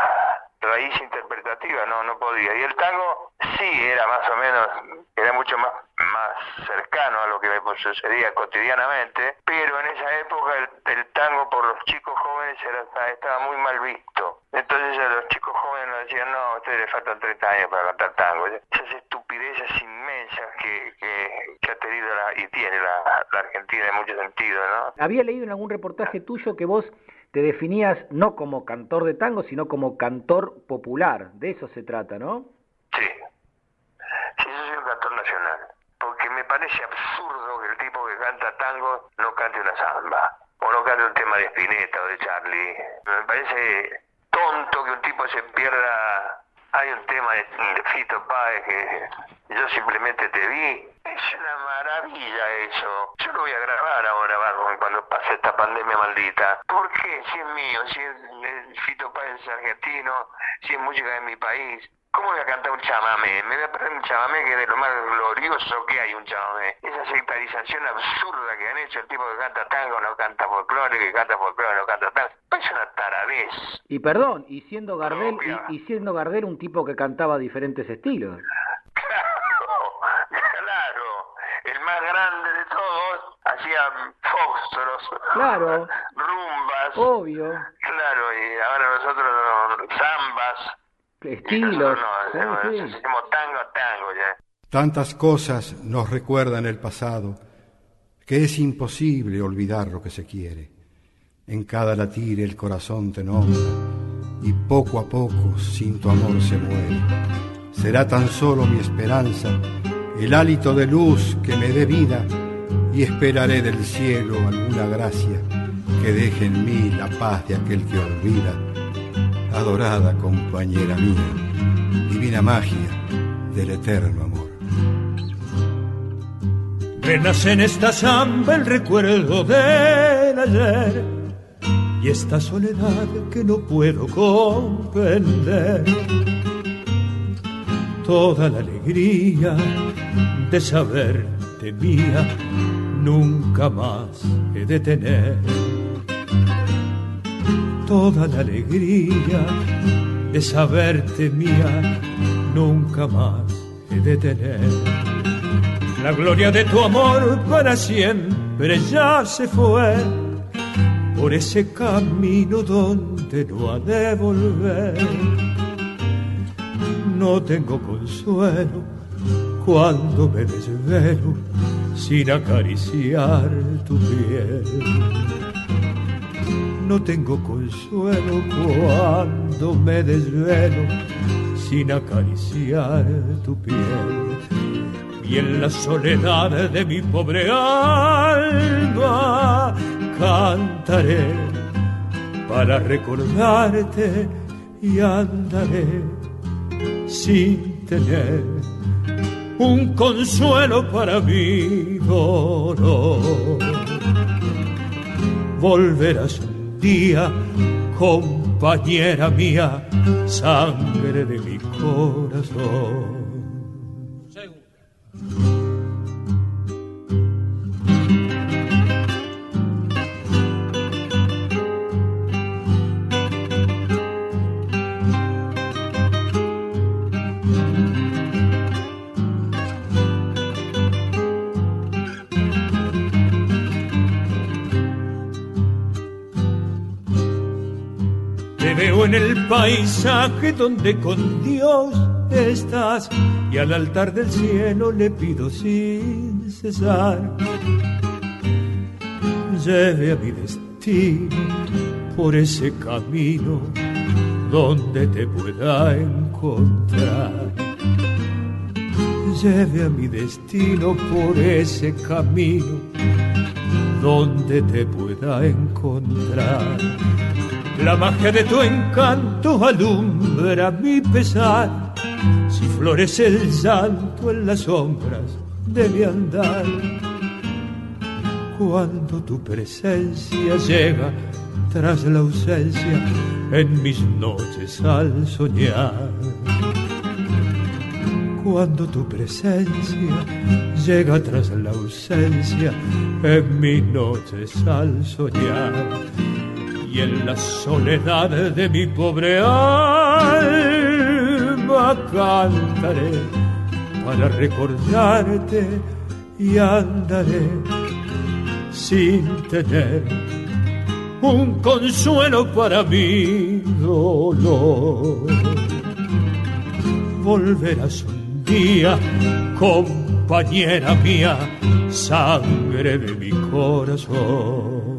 raíz interpretativa, no no podía. Y el tango sí era más o menos, era mucho más más cercano a lo que me sucedía cotidianamente, pero en esa época el, el tango por los chicos jóvenes era, estaba muy mal visto. Entonces a los chicos jóvenes nos decían, no, a ustedes les faltan 30 años para cantar tango. Esas estupideces inmensas que, que, que ha tenido la, y tiene la, la Argentina en muchos sentidos, ¿no? Había leído en algún reportaje tuyo que vos te definías no como cantor de tango, sino como cantor popular. De eso se trata, ¿no? Sí. Sí, yo soy un cantor nacional. Me parece absurdo que el tipo que canta tango no cante una samba. O no cante un tema de Spinetta o de Charlie. Me parece tonto que un tipo se pierda... Hay un tema de, Fito Páez que yo simplemente te vi. Es una maravilla eso. Yo lo voy a grabar ahora cuando pase esta pandemia maldita. ¿Por qué? Si es mío, si es eh, Fito Páez es argentino, si es música de mi país. ¿Cómo voy a cantar un chamamé? Me voy a perder un chamamé que es de lo más glorioso que hay un chamamé. Esa sectarización absurda que han hecho el tipo que canta tango no canta folclore, que canta folclore no canta tango. Es una taradez. Y perdón, y siendo Gardel, y, y siendo Gardel un tipo que cantaba diferentes estilos. Claro, el más grande de todos hacía fósforos, Claro. rumbas, Obvio. claro, y ahora nosotros no- zambas, Estilos. nosotros Sí, no, hacemos, sí. hacemos tango tango ya. Tantas cosas nos recuerdan el pasado que es imposible olvidar lo que se quiere. En cada latir el corazón te nombra y poco a poco sin tu amor se muere. Será tan solo mi esperanza, el hálito de luz que me dé vida y esperaré del cielo alguna gracia que deje en mí la paz de aquel que olvida. Adorada compañera mía, divina magia del eterno amor. Renace en esta samba el recuerdo del ayer y esta soledad que no puedo comprender. Toda la alegría de saberte mía nunca más he de tener. Toda la alegría de saberte mía nunca más he de tener. La gloria de tu amor para siempre ya se fue por ese camino donde no ha de volver. No tengo consuelo cuando me desvelo sin acariciar tu piel. No tengo consuelo cuando me desvelo sin acariciar tu piel. y en la soledad de mi pobre alma cantaré para recordarte y andaré sin tener un consuelo para mi dolor. Volverás día, compañera mía, sangre de mi corazón. Paisaje donde con Dios estás y al altar del cielo le pido sin cesar. Lleve a mi destino por ese camino donde te pueda encontrar. Lleve a mi destino por ese camino donde te pueda encontrar. La magia de tu encanto alumbra mi pesar. Si florece el llanto en las sombras de mi andar. Cuando tu presencia llega tras la ausencia en mis noches al soñar. Cuando tu presencia llega tras la ausencia en mis noches al soñar y en la soledad de mi pobre alma cantaré para recordarte y andaré sin tener un consuelo para mi dolor. Volverás un día, compañera mía, sangre de mi corazón.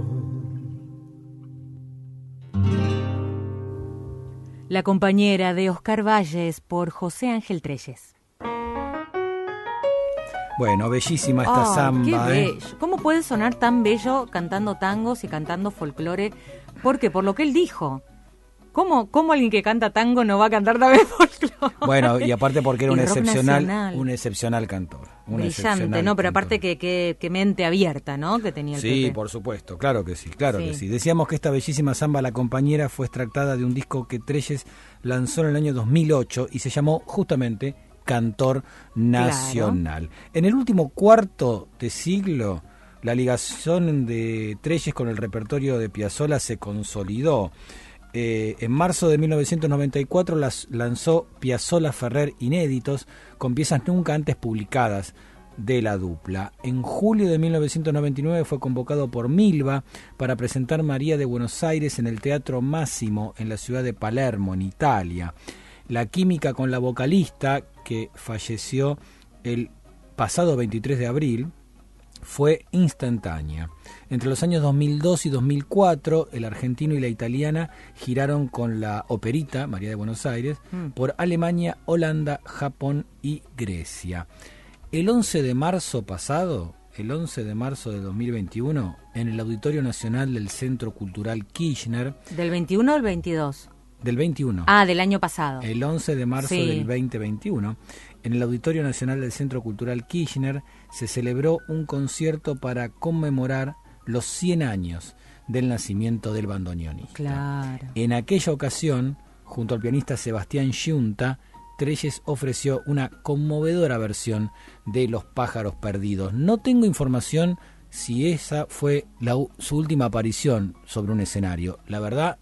La compañera de Oscar Valles por José Ángel Treyes. Bueno, bellísima esta Ay, samba. qué ¿eh? bello. ¿Cómo puede sonar tan bello cantando tangos y cantando folclore? Porque por lo que él dijo. ¿Cómo, ¿Cómo alguien que canta tango no va a cantar también folclore? Bueno, y aparte porque era un excepcional, nacional. un excepcional cantor. un Brillante, excepcional no, pero cantor. aparte que, que, que mente abierta, ¿no? Que tenía el Sí, Pepe. por supuesto, claro que sí, claro Sí. que sí. Decíamos que esta bellísima samba La Compañera fue extractada de un disco que Treyes lanzó en el año 2008 y se llamó justamente Cantor Nacional. En el último cuarto de siglo, la ligación de Treyes con el repertorio de Piazzolla se consolidó. Eh, en marzo de 1994 las lanzó Piazzolla Ferrer Inéditos con piezas nunca antes publicadas de la dupla. En julio de 1999 fue convocado por Milva para presentar María de Buenos Aires en el Teatro Máximo en la ciudad de Palermo, en Italia. La química con la vocalista, que falleció el pasado 23 de abril, fue instantánea. Entre los años 2002 y 2004, el argentino y la italiana giraron con la operita María de Buenos Aires Mm. por Alemania, Holanda, Japón y Grecia. El 11 de marzo pasado, el 11 de marzo de 2021, en el Auditorio Nacional del Centro Cultural Kirchner, ¿Del 21 al 22? del 21, Ah, del año pasado. el 11 de marzo Sí. del 2021, en el Auditorio Nacional del Centro Cultural Kirchner se celebró un concierto para conmemorar los 100 años del nacimiento del bandoneonista. Claro. En aquella ocasión, junto al pianista Sebastián Giunta, Treyes ofreció una conmovedora versión de Los pájaros perdidos. No tengo información si esa fue la su última aparición sobre un escenario. La verdad,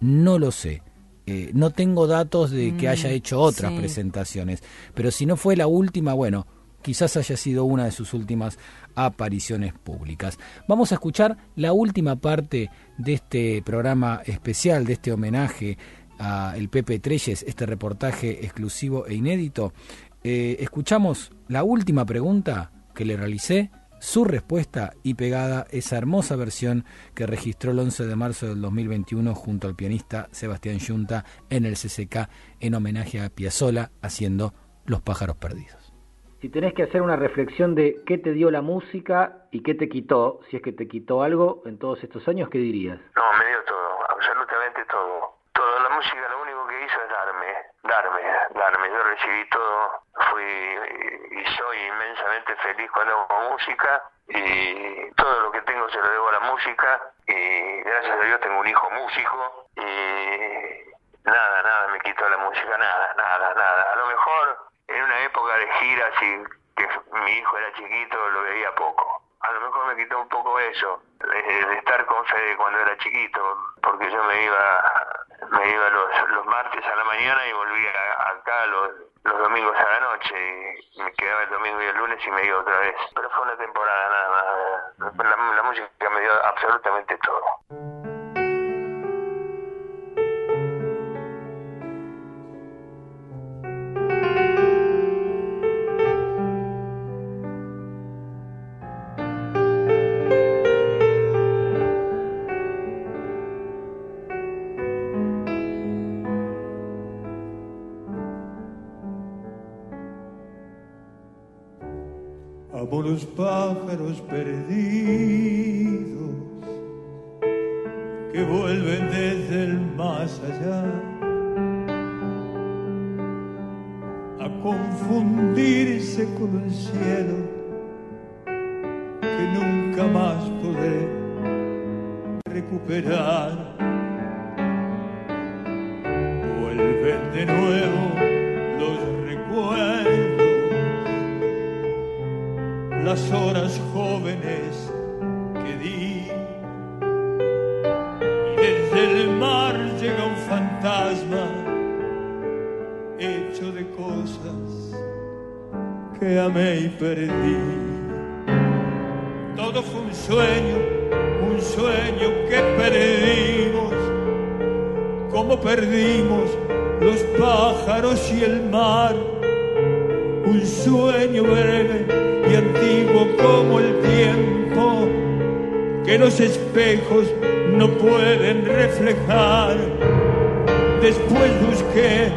no lo sé. Eh, no tengo datos de que Mm, haya hecho otras sí. presentaciones. Pero si no fue la última, bueno, quizás haya sido una de sus últimas apariciones públicas. Vamos a escuchar la última parte de este programa especial, de este homenaje a el Pepe Treyes, este reportaje exclusivo e inédito. Eh, escuchamos la última pregunta que le realicé, su respuesta y pegada esa hermosa versión que registró el 11 de marzo del 2021 junto al pianista Sebastián Yunta en el CCK en homenaje a Piazzolla haciendo Los pájaros perdidos. si tenés que hacer una reflexión de qué te dio la música y qué te quitó, si es que te quitó algo en todos estos años, ¿qué dirías? No, me dio todo, absolutamente todo. Todo, la música lo único darme, darme. Yo recibí todo, fui y soy inmensamente feliz cuando hago música y todo lo que tengo se lo debo a la música y gracias a Dios tengo un hijo músico y nada, nada me quitó la música, nada, nada, nada. A lo mejor en una época de giras y que mi hijo era chiquito lo veía poco. A lo mejor me quitó un poco eso, de, estar con Fede cuando era chiquito, porque yo me iba me iba los, los martes a la mañana y volvía acá los, los domingos a la noche y me quedaba el domingo y el lunes y me iba otra vez. Pero fue una temporada nada más. La, la música me dio absolutamente todo. Amo los pájaros perdidos que vuelven desde el más allá a confundirse con el cielo que nunca más podré recuperar. Vuelven de nuevo las horas jóvenes que di. Y desde el mar llega un fantasma hecho de cosas que amé y perdí. Todo fue un sueño, un sueño que perdimos, como perdimos los pájaros y el mar. Un sueño breve y antiguo como el tiempo que los espejos no pueden reflejar. Después busqué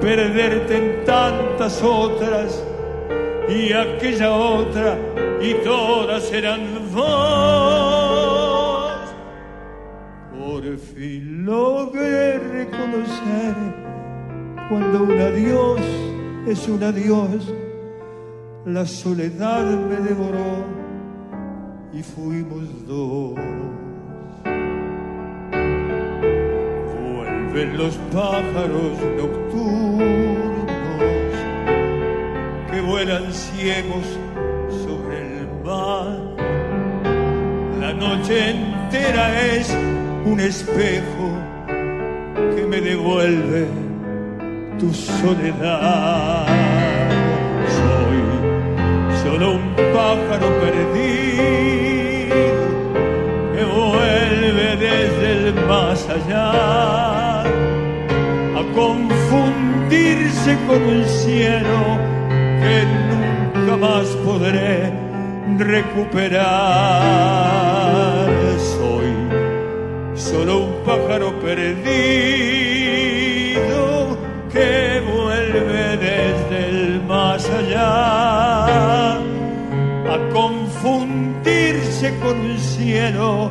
perderte en tantas otras y aquella otra y todas eran vos. Por fin logré reconocer cuando un adiós es un adiós la soledad me devoró y fuimos dos. Vuelven los pájaros nocturnos que vuelan ciegos sobre el mar. La noche entera es un espejo que me devuelve tu soledad solo un pájaro perdido que vuelve desde el más allá a confundirse con un cielo que nunca más podré recuperar. Soy solo un pájaro perdido vuelve desde el más allá a confundirse con un cielo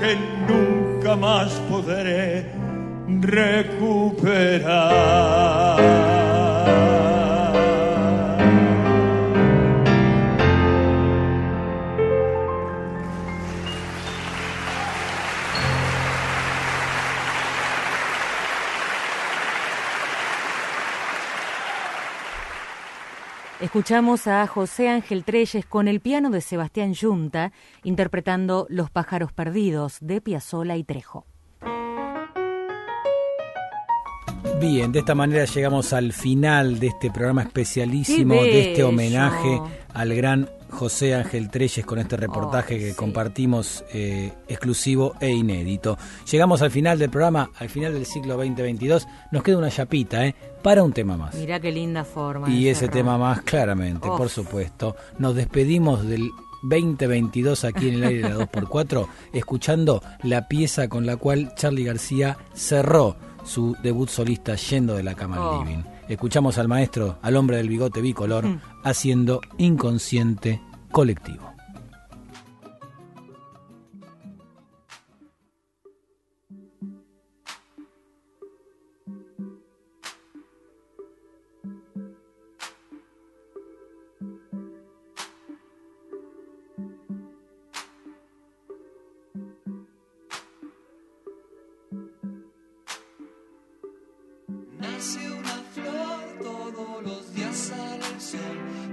que nunca más podré recuperar. Escuchamos a José Ángel Treyes con el piano de Sebastián Yunta interpretando Los pájaros perdidos de Piazzolla y Trejo. Bien, de esta manera llegamos al final de este programa especialísimo, ¡Qué de este homenaje al gran José Ángel Treyes con este reportaje Oh, que sí. compartimos eh, exclusivo e inédito. Llegamos al final del programa, al final del ciclo 2022. Nos queda una chapita, ¿eh? Para un tema más. Mirá qué linda forma. Y ese tema más, claramente, por supuesto. Nos despedimos del 2022 aquí en el aire de la 2x4, escuchando la pieza con la cual Charlie García cerró su debut solista yendo de la cama al Oh. living. escuchamos al maestro, al hombre del bigote bicolor, Mm. haciendo inconsciente colectivo. Nace una flor, todos los días el sol.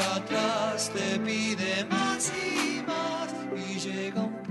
atrás, te pide más y más y llega un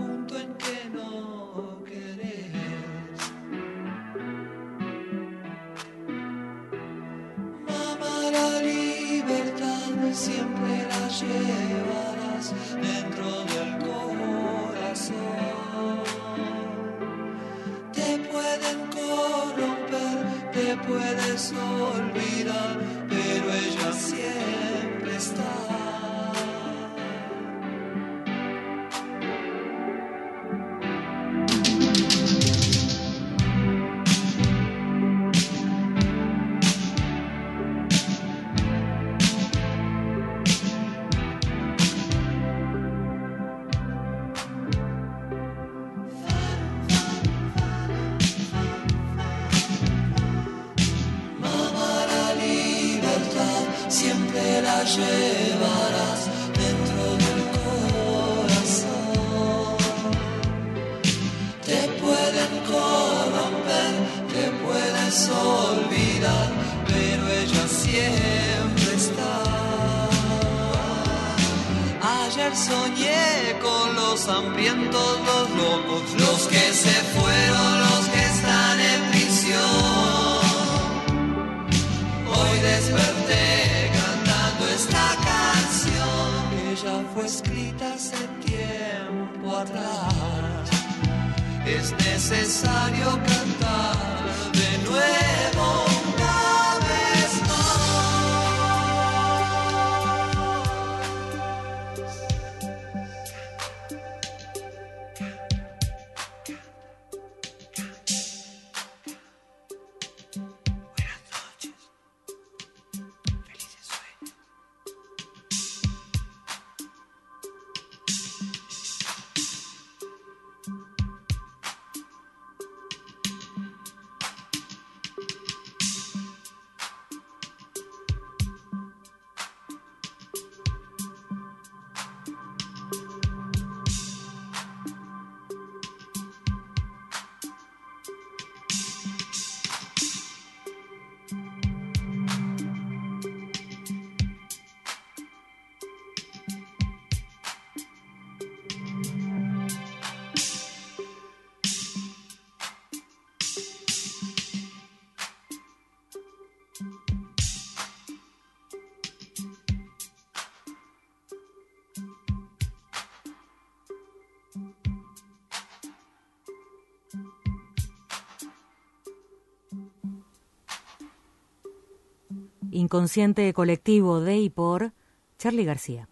Inconsciente colectivo de y por Charlie García.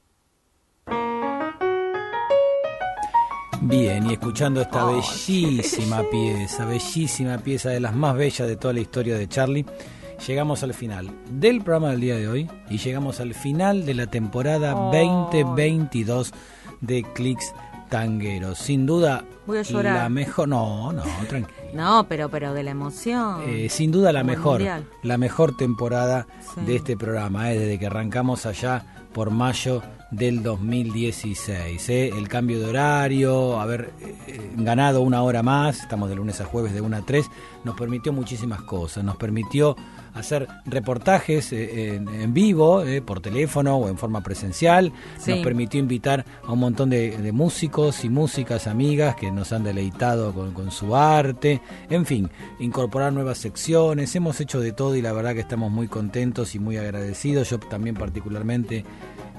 Bien, y escuchando esta bellísima pieza, bellísima pieza de las más bellas de toda la historia de Charlie, llegamos al final del programa del día de hoy y llegamos al final de la temporada 2022 de Clicks Tangueros. Sin duda, Voy a llorar. la mejor. No, no, tranquilo. No, pero, pero de la emoción. Eh, sin duda la Como mejor, la mejor temporada Sí. de este programa, eh, desde que arrancamos allá por mayo del 2016. eh. El cambio de horario, haber eh, ganado una hora más, estamos de lunes a jueves de 1 a 3, nos permitió muchísimas cosas, nos permitió hacer reportajes eh, en, en vivo, eh, por teléfono o en forma presencial, Sí. nos permitió invitar a un montón de, de músicos y músicas amigas que nos han deleitado con, con su arte, en fin, incorporar nuevas secciones, hemos hecho de todo y la verdad que estamos muy contentos y muy agradecidos, yo también particularmente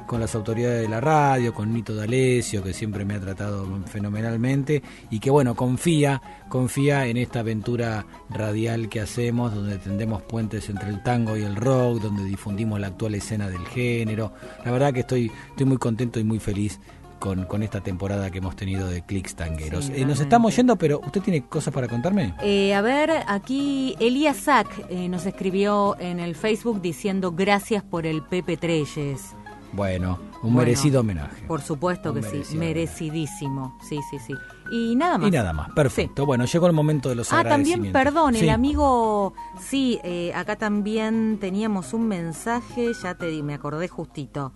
con las autoridades de la radio, con Nito D'Alessio, que siempre me ha tratado fenomenalmente, y que bueno, confía, confía en esta aventura radial que hacemos, donde tendemos puentes entre el tango y el rock, donde difundimos la actual escena del género. La verdad que estoy, estoy muy contento y muy feliz con, con esta temporada que hemos tenido de Clicks Tangueros. Sí, Eh, nos estamos yendo, pero ¿usted tiene cosas para contarme? Eh, a ver, aquí Elías Sack eh, nos escribió en el Facebook diciendo gracias por el Pepe Treyes. Bueno, un Bueno, merecido homenaje. Por supuesto Un que sí, merecidísimo. Sí, sí, sí. Y nada más. Y nada más, perfecto. Bueno, llegó el momento de los Ah, también, agradecimientos. perdón, Sí. el amigo, sí, eh, acá también teníamos un mensaje, ya te di, me acordé justito,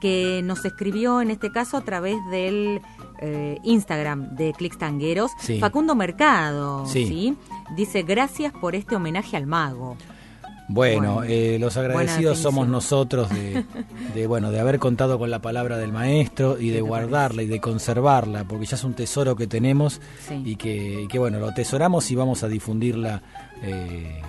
que nos escribió en este caso a través del eh, Instagram de Clicks Tangueros, Sí. Facundo Mercado, sí. Dice, gracias por este homenaje al mago. Bueno, Bueno, eh, los agradecidos somos nosotros de, de, bueno de haber contado con la palabra del maestro y de guardarla y de conservarla, porque ya es un tesoro que tenemos Sí. y, que, y que, bueno lo atesoramos y vamos a difundirla. eh,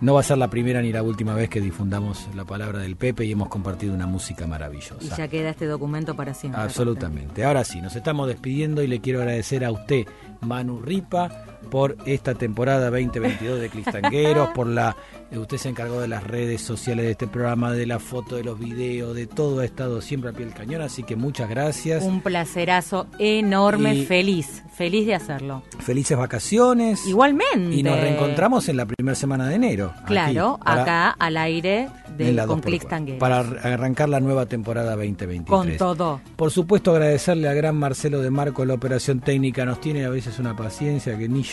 no va a ser la primera ni la última vez que difundamos la palabra del Pepe y hemos compartido una música Y maravillosa. ya queda este documento para siempre. Absolutamente. Ahora sí, nos estamos despidiendo y le quiero agradecer a usted, Manu Ripa, por esta temporada 2022 de Clistangueros, por la eh, usted se encargó de las redes sociales de este programa, de la foto, de los videos, de todo ha estado siempre a pie del cañón, así que muchas gracias. Un placerazo enorme, Y- feliz, feliz de hacerlo. Felices vacaciones. Igualmente. Y nos reencontramos en la primera semana de enero. aquí, Claro, para- acá al aire de, la con 2x4, Clicks Tangueros. Para arrancar la nueva temporada 2023. Con todo. Por supuesto, agradecerle al gran Marcelo de Marco la operación técnica. Nos tiene a veces una paciencia que ni yo.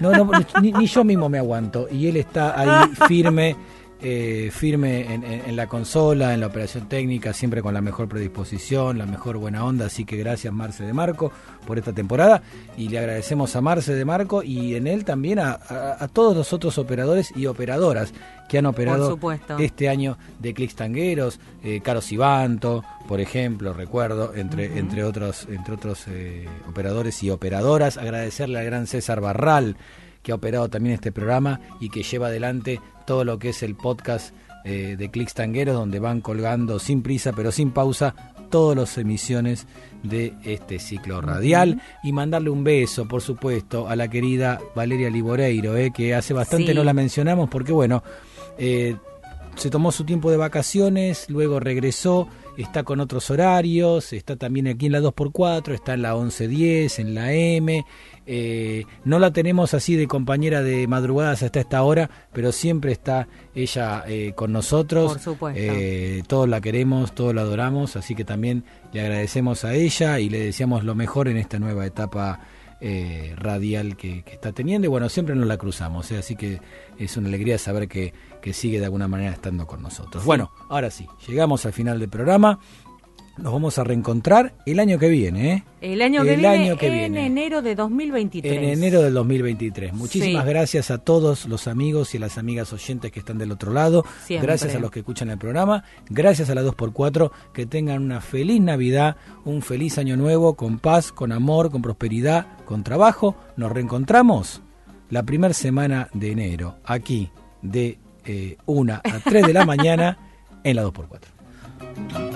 No, no, ni, ni yo mismo me aguanto. Y él está ahí firme, eh, firme en, en- en la consola, en la operación técnica, siempre con la mejor predisposición, la mejor buena onda. Así que gracias, Marce de Marco, por esta temporada. Y le agradecemos a Marce de Marco y en él también a, a- a todos los otros operadores y operadoras que han operado este año de Clicks Tangueros, eh, Caro por ejemplo, recuerdo, entre, entre otros, entre otros eh, operadores y operadoras. Agradecerle al gran César Barral, que ha operado también este programa y que lleva adelante todo lo que es el podcast eh, de Clicks Tangueros, donde van colgando sin prisa, pero sin pausa, todas las emisiones de este ciclo radial. Y mandarle un beso, por supuesto, a la querida Valeria Liboreiro, eh, que hace bastante Sí. no la mencionamos, porque bueno, eh, se tomó su tiempo de vacaciones, luego regresó, está con otros horarios, está también aquí en la 2x4, está en la 1110, en la M. eh, no la tenemos así de compañera de madrugadas hasta esta hora, pero siempre está ella eh, con nosotros. Por supuesto. Eh, todos la queremos, todos la adoramos, así que también le agradecemos a ella y le deseamos lo mejor en esta nueva etapa eh, radial que, que está teniendo. Y bueno, siempre nos la cruzamos, ¿eh? así que es una alegría saber que, que sigue de alguna manera estando con nosotros. Bueno, ahora sí, llegamos al final del programa. Nos vamos a reencontrar el año que viene, ¿eh? El año que El viene, año que en viene. enero de 2023. En enero del 2023. Muchísimas Sí. gracias a todos los amigos y a las amigas oyentes que están del otro lado. Siempre. Gracias a los que escuchan el programa. Gracias a la 2x4. Que tengan una feliz Navidad, un feliz año nuevo, con paz, con amor, con prosperidad, con trabajo. Nos reencontramos la primera semana de enero, aquí de 1 a 3 de la mañana en la 2x4.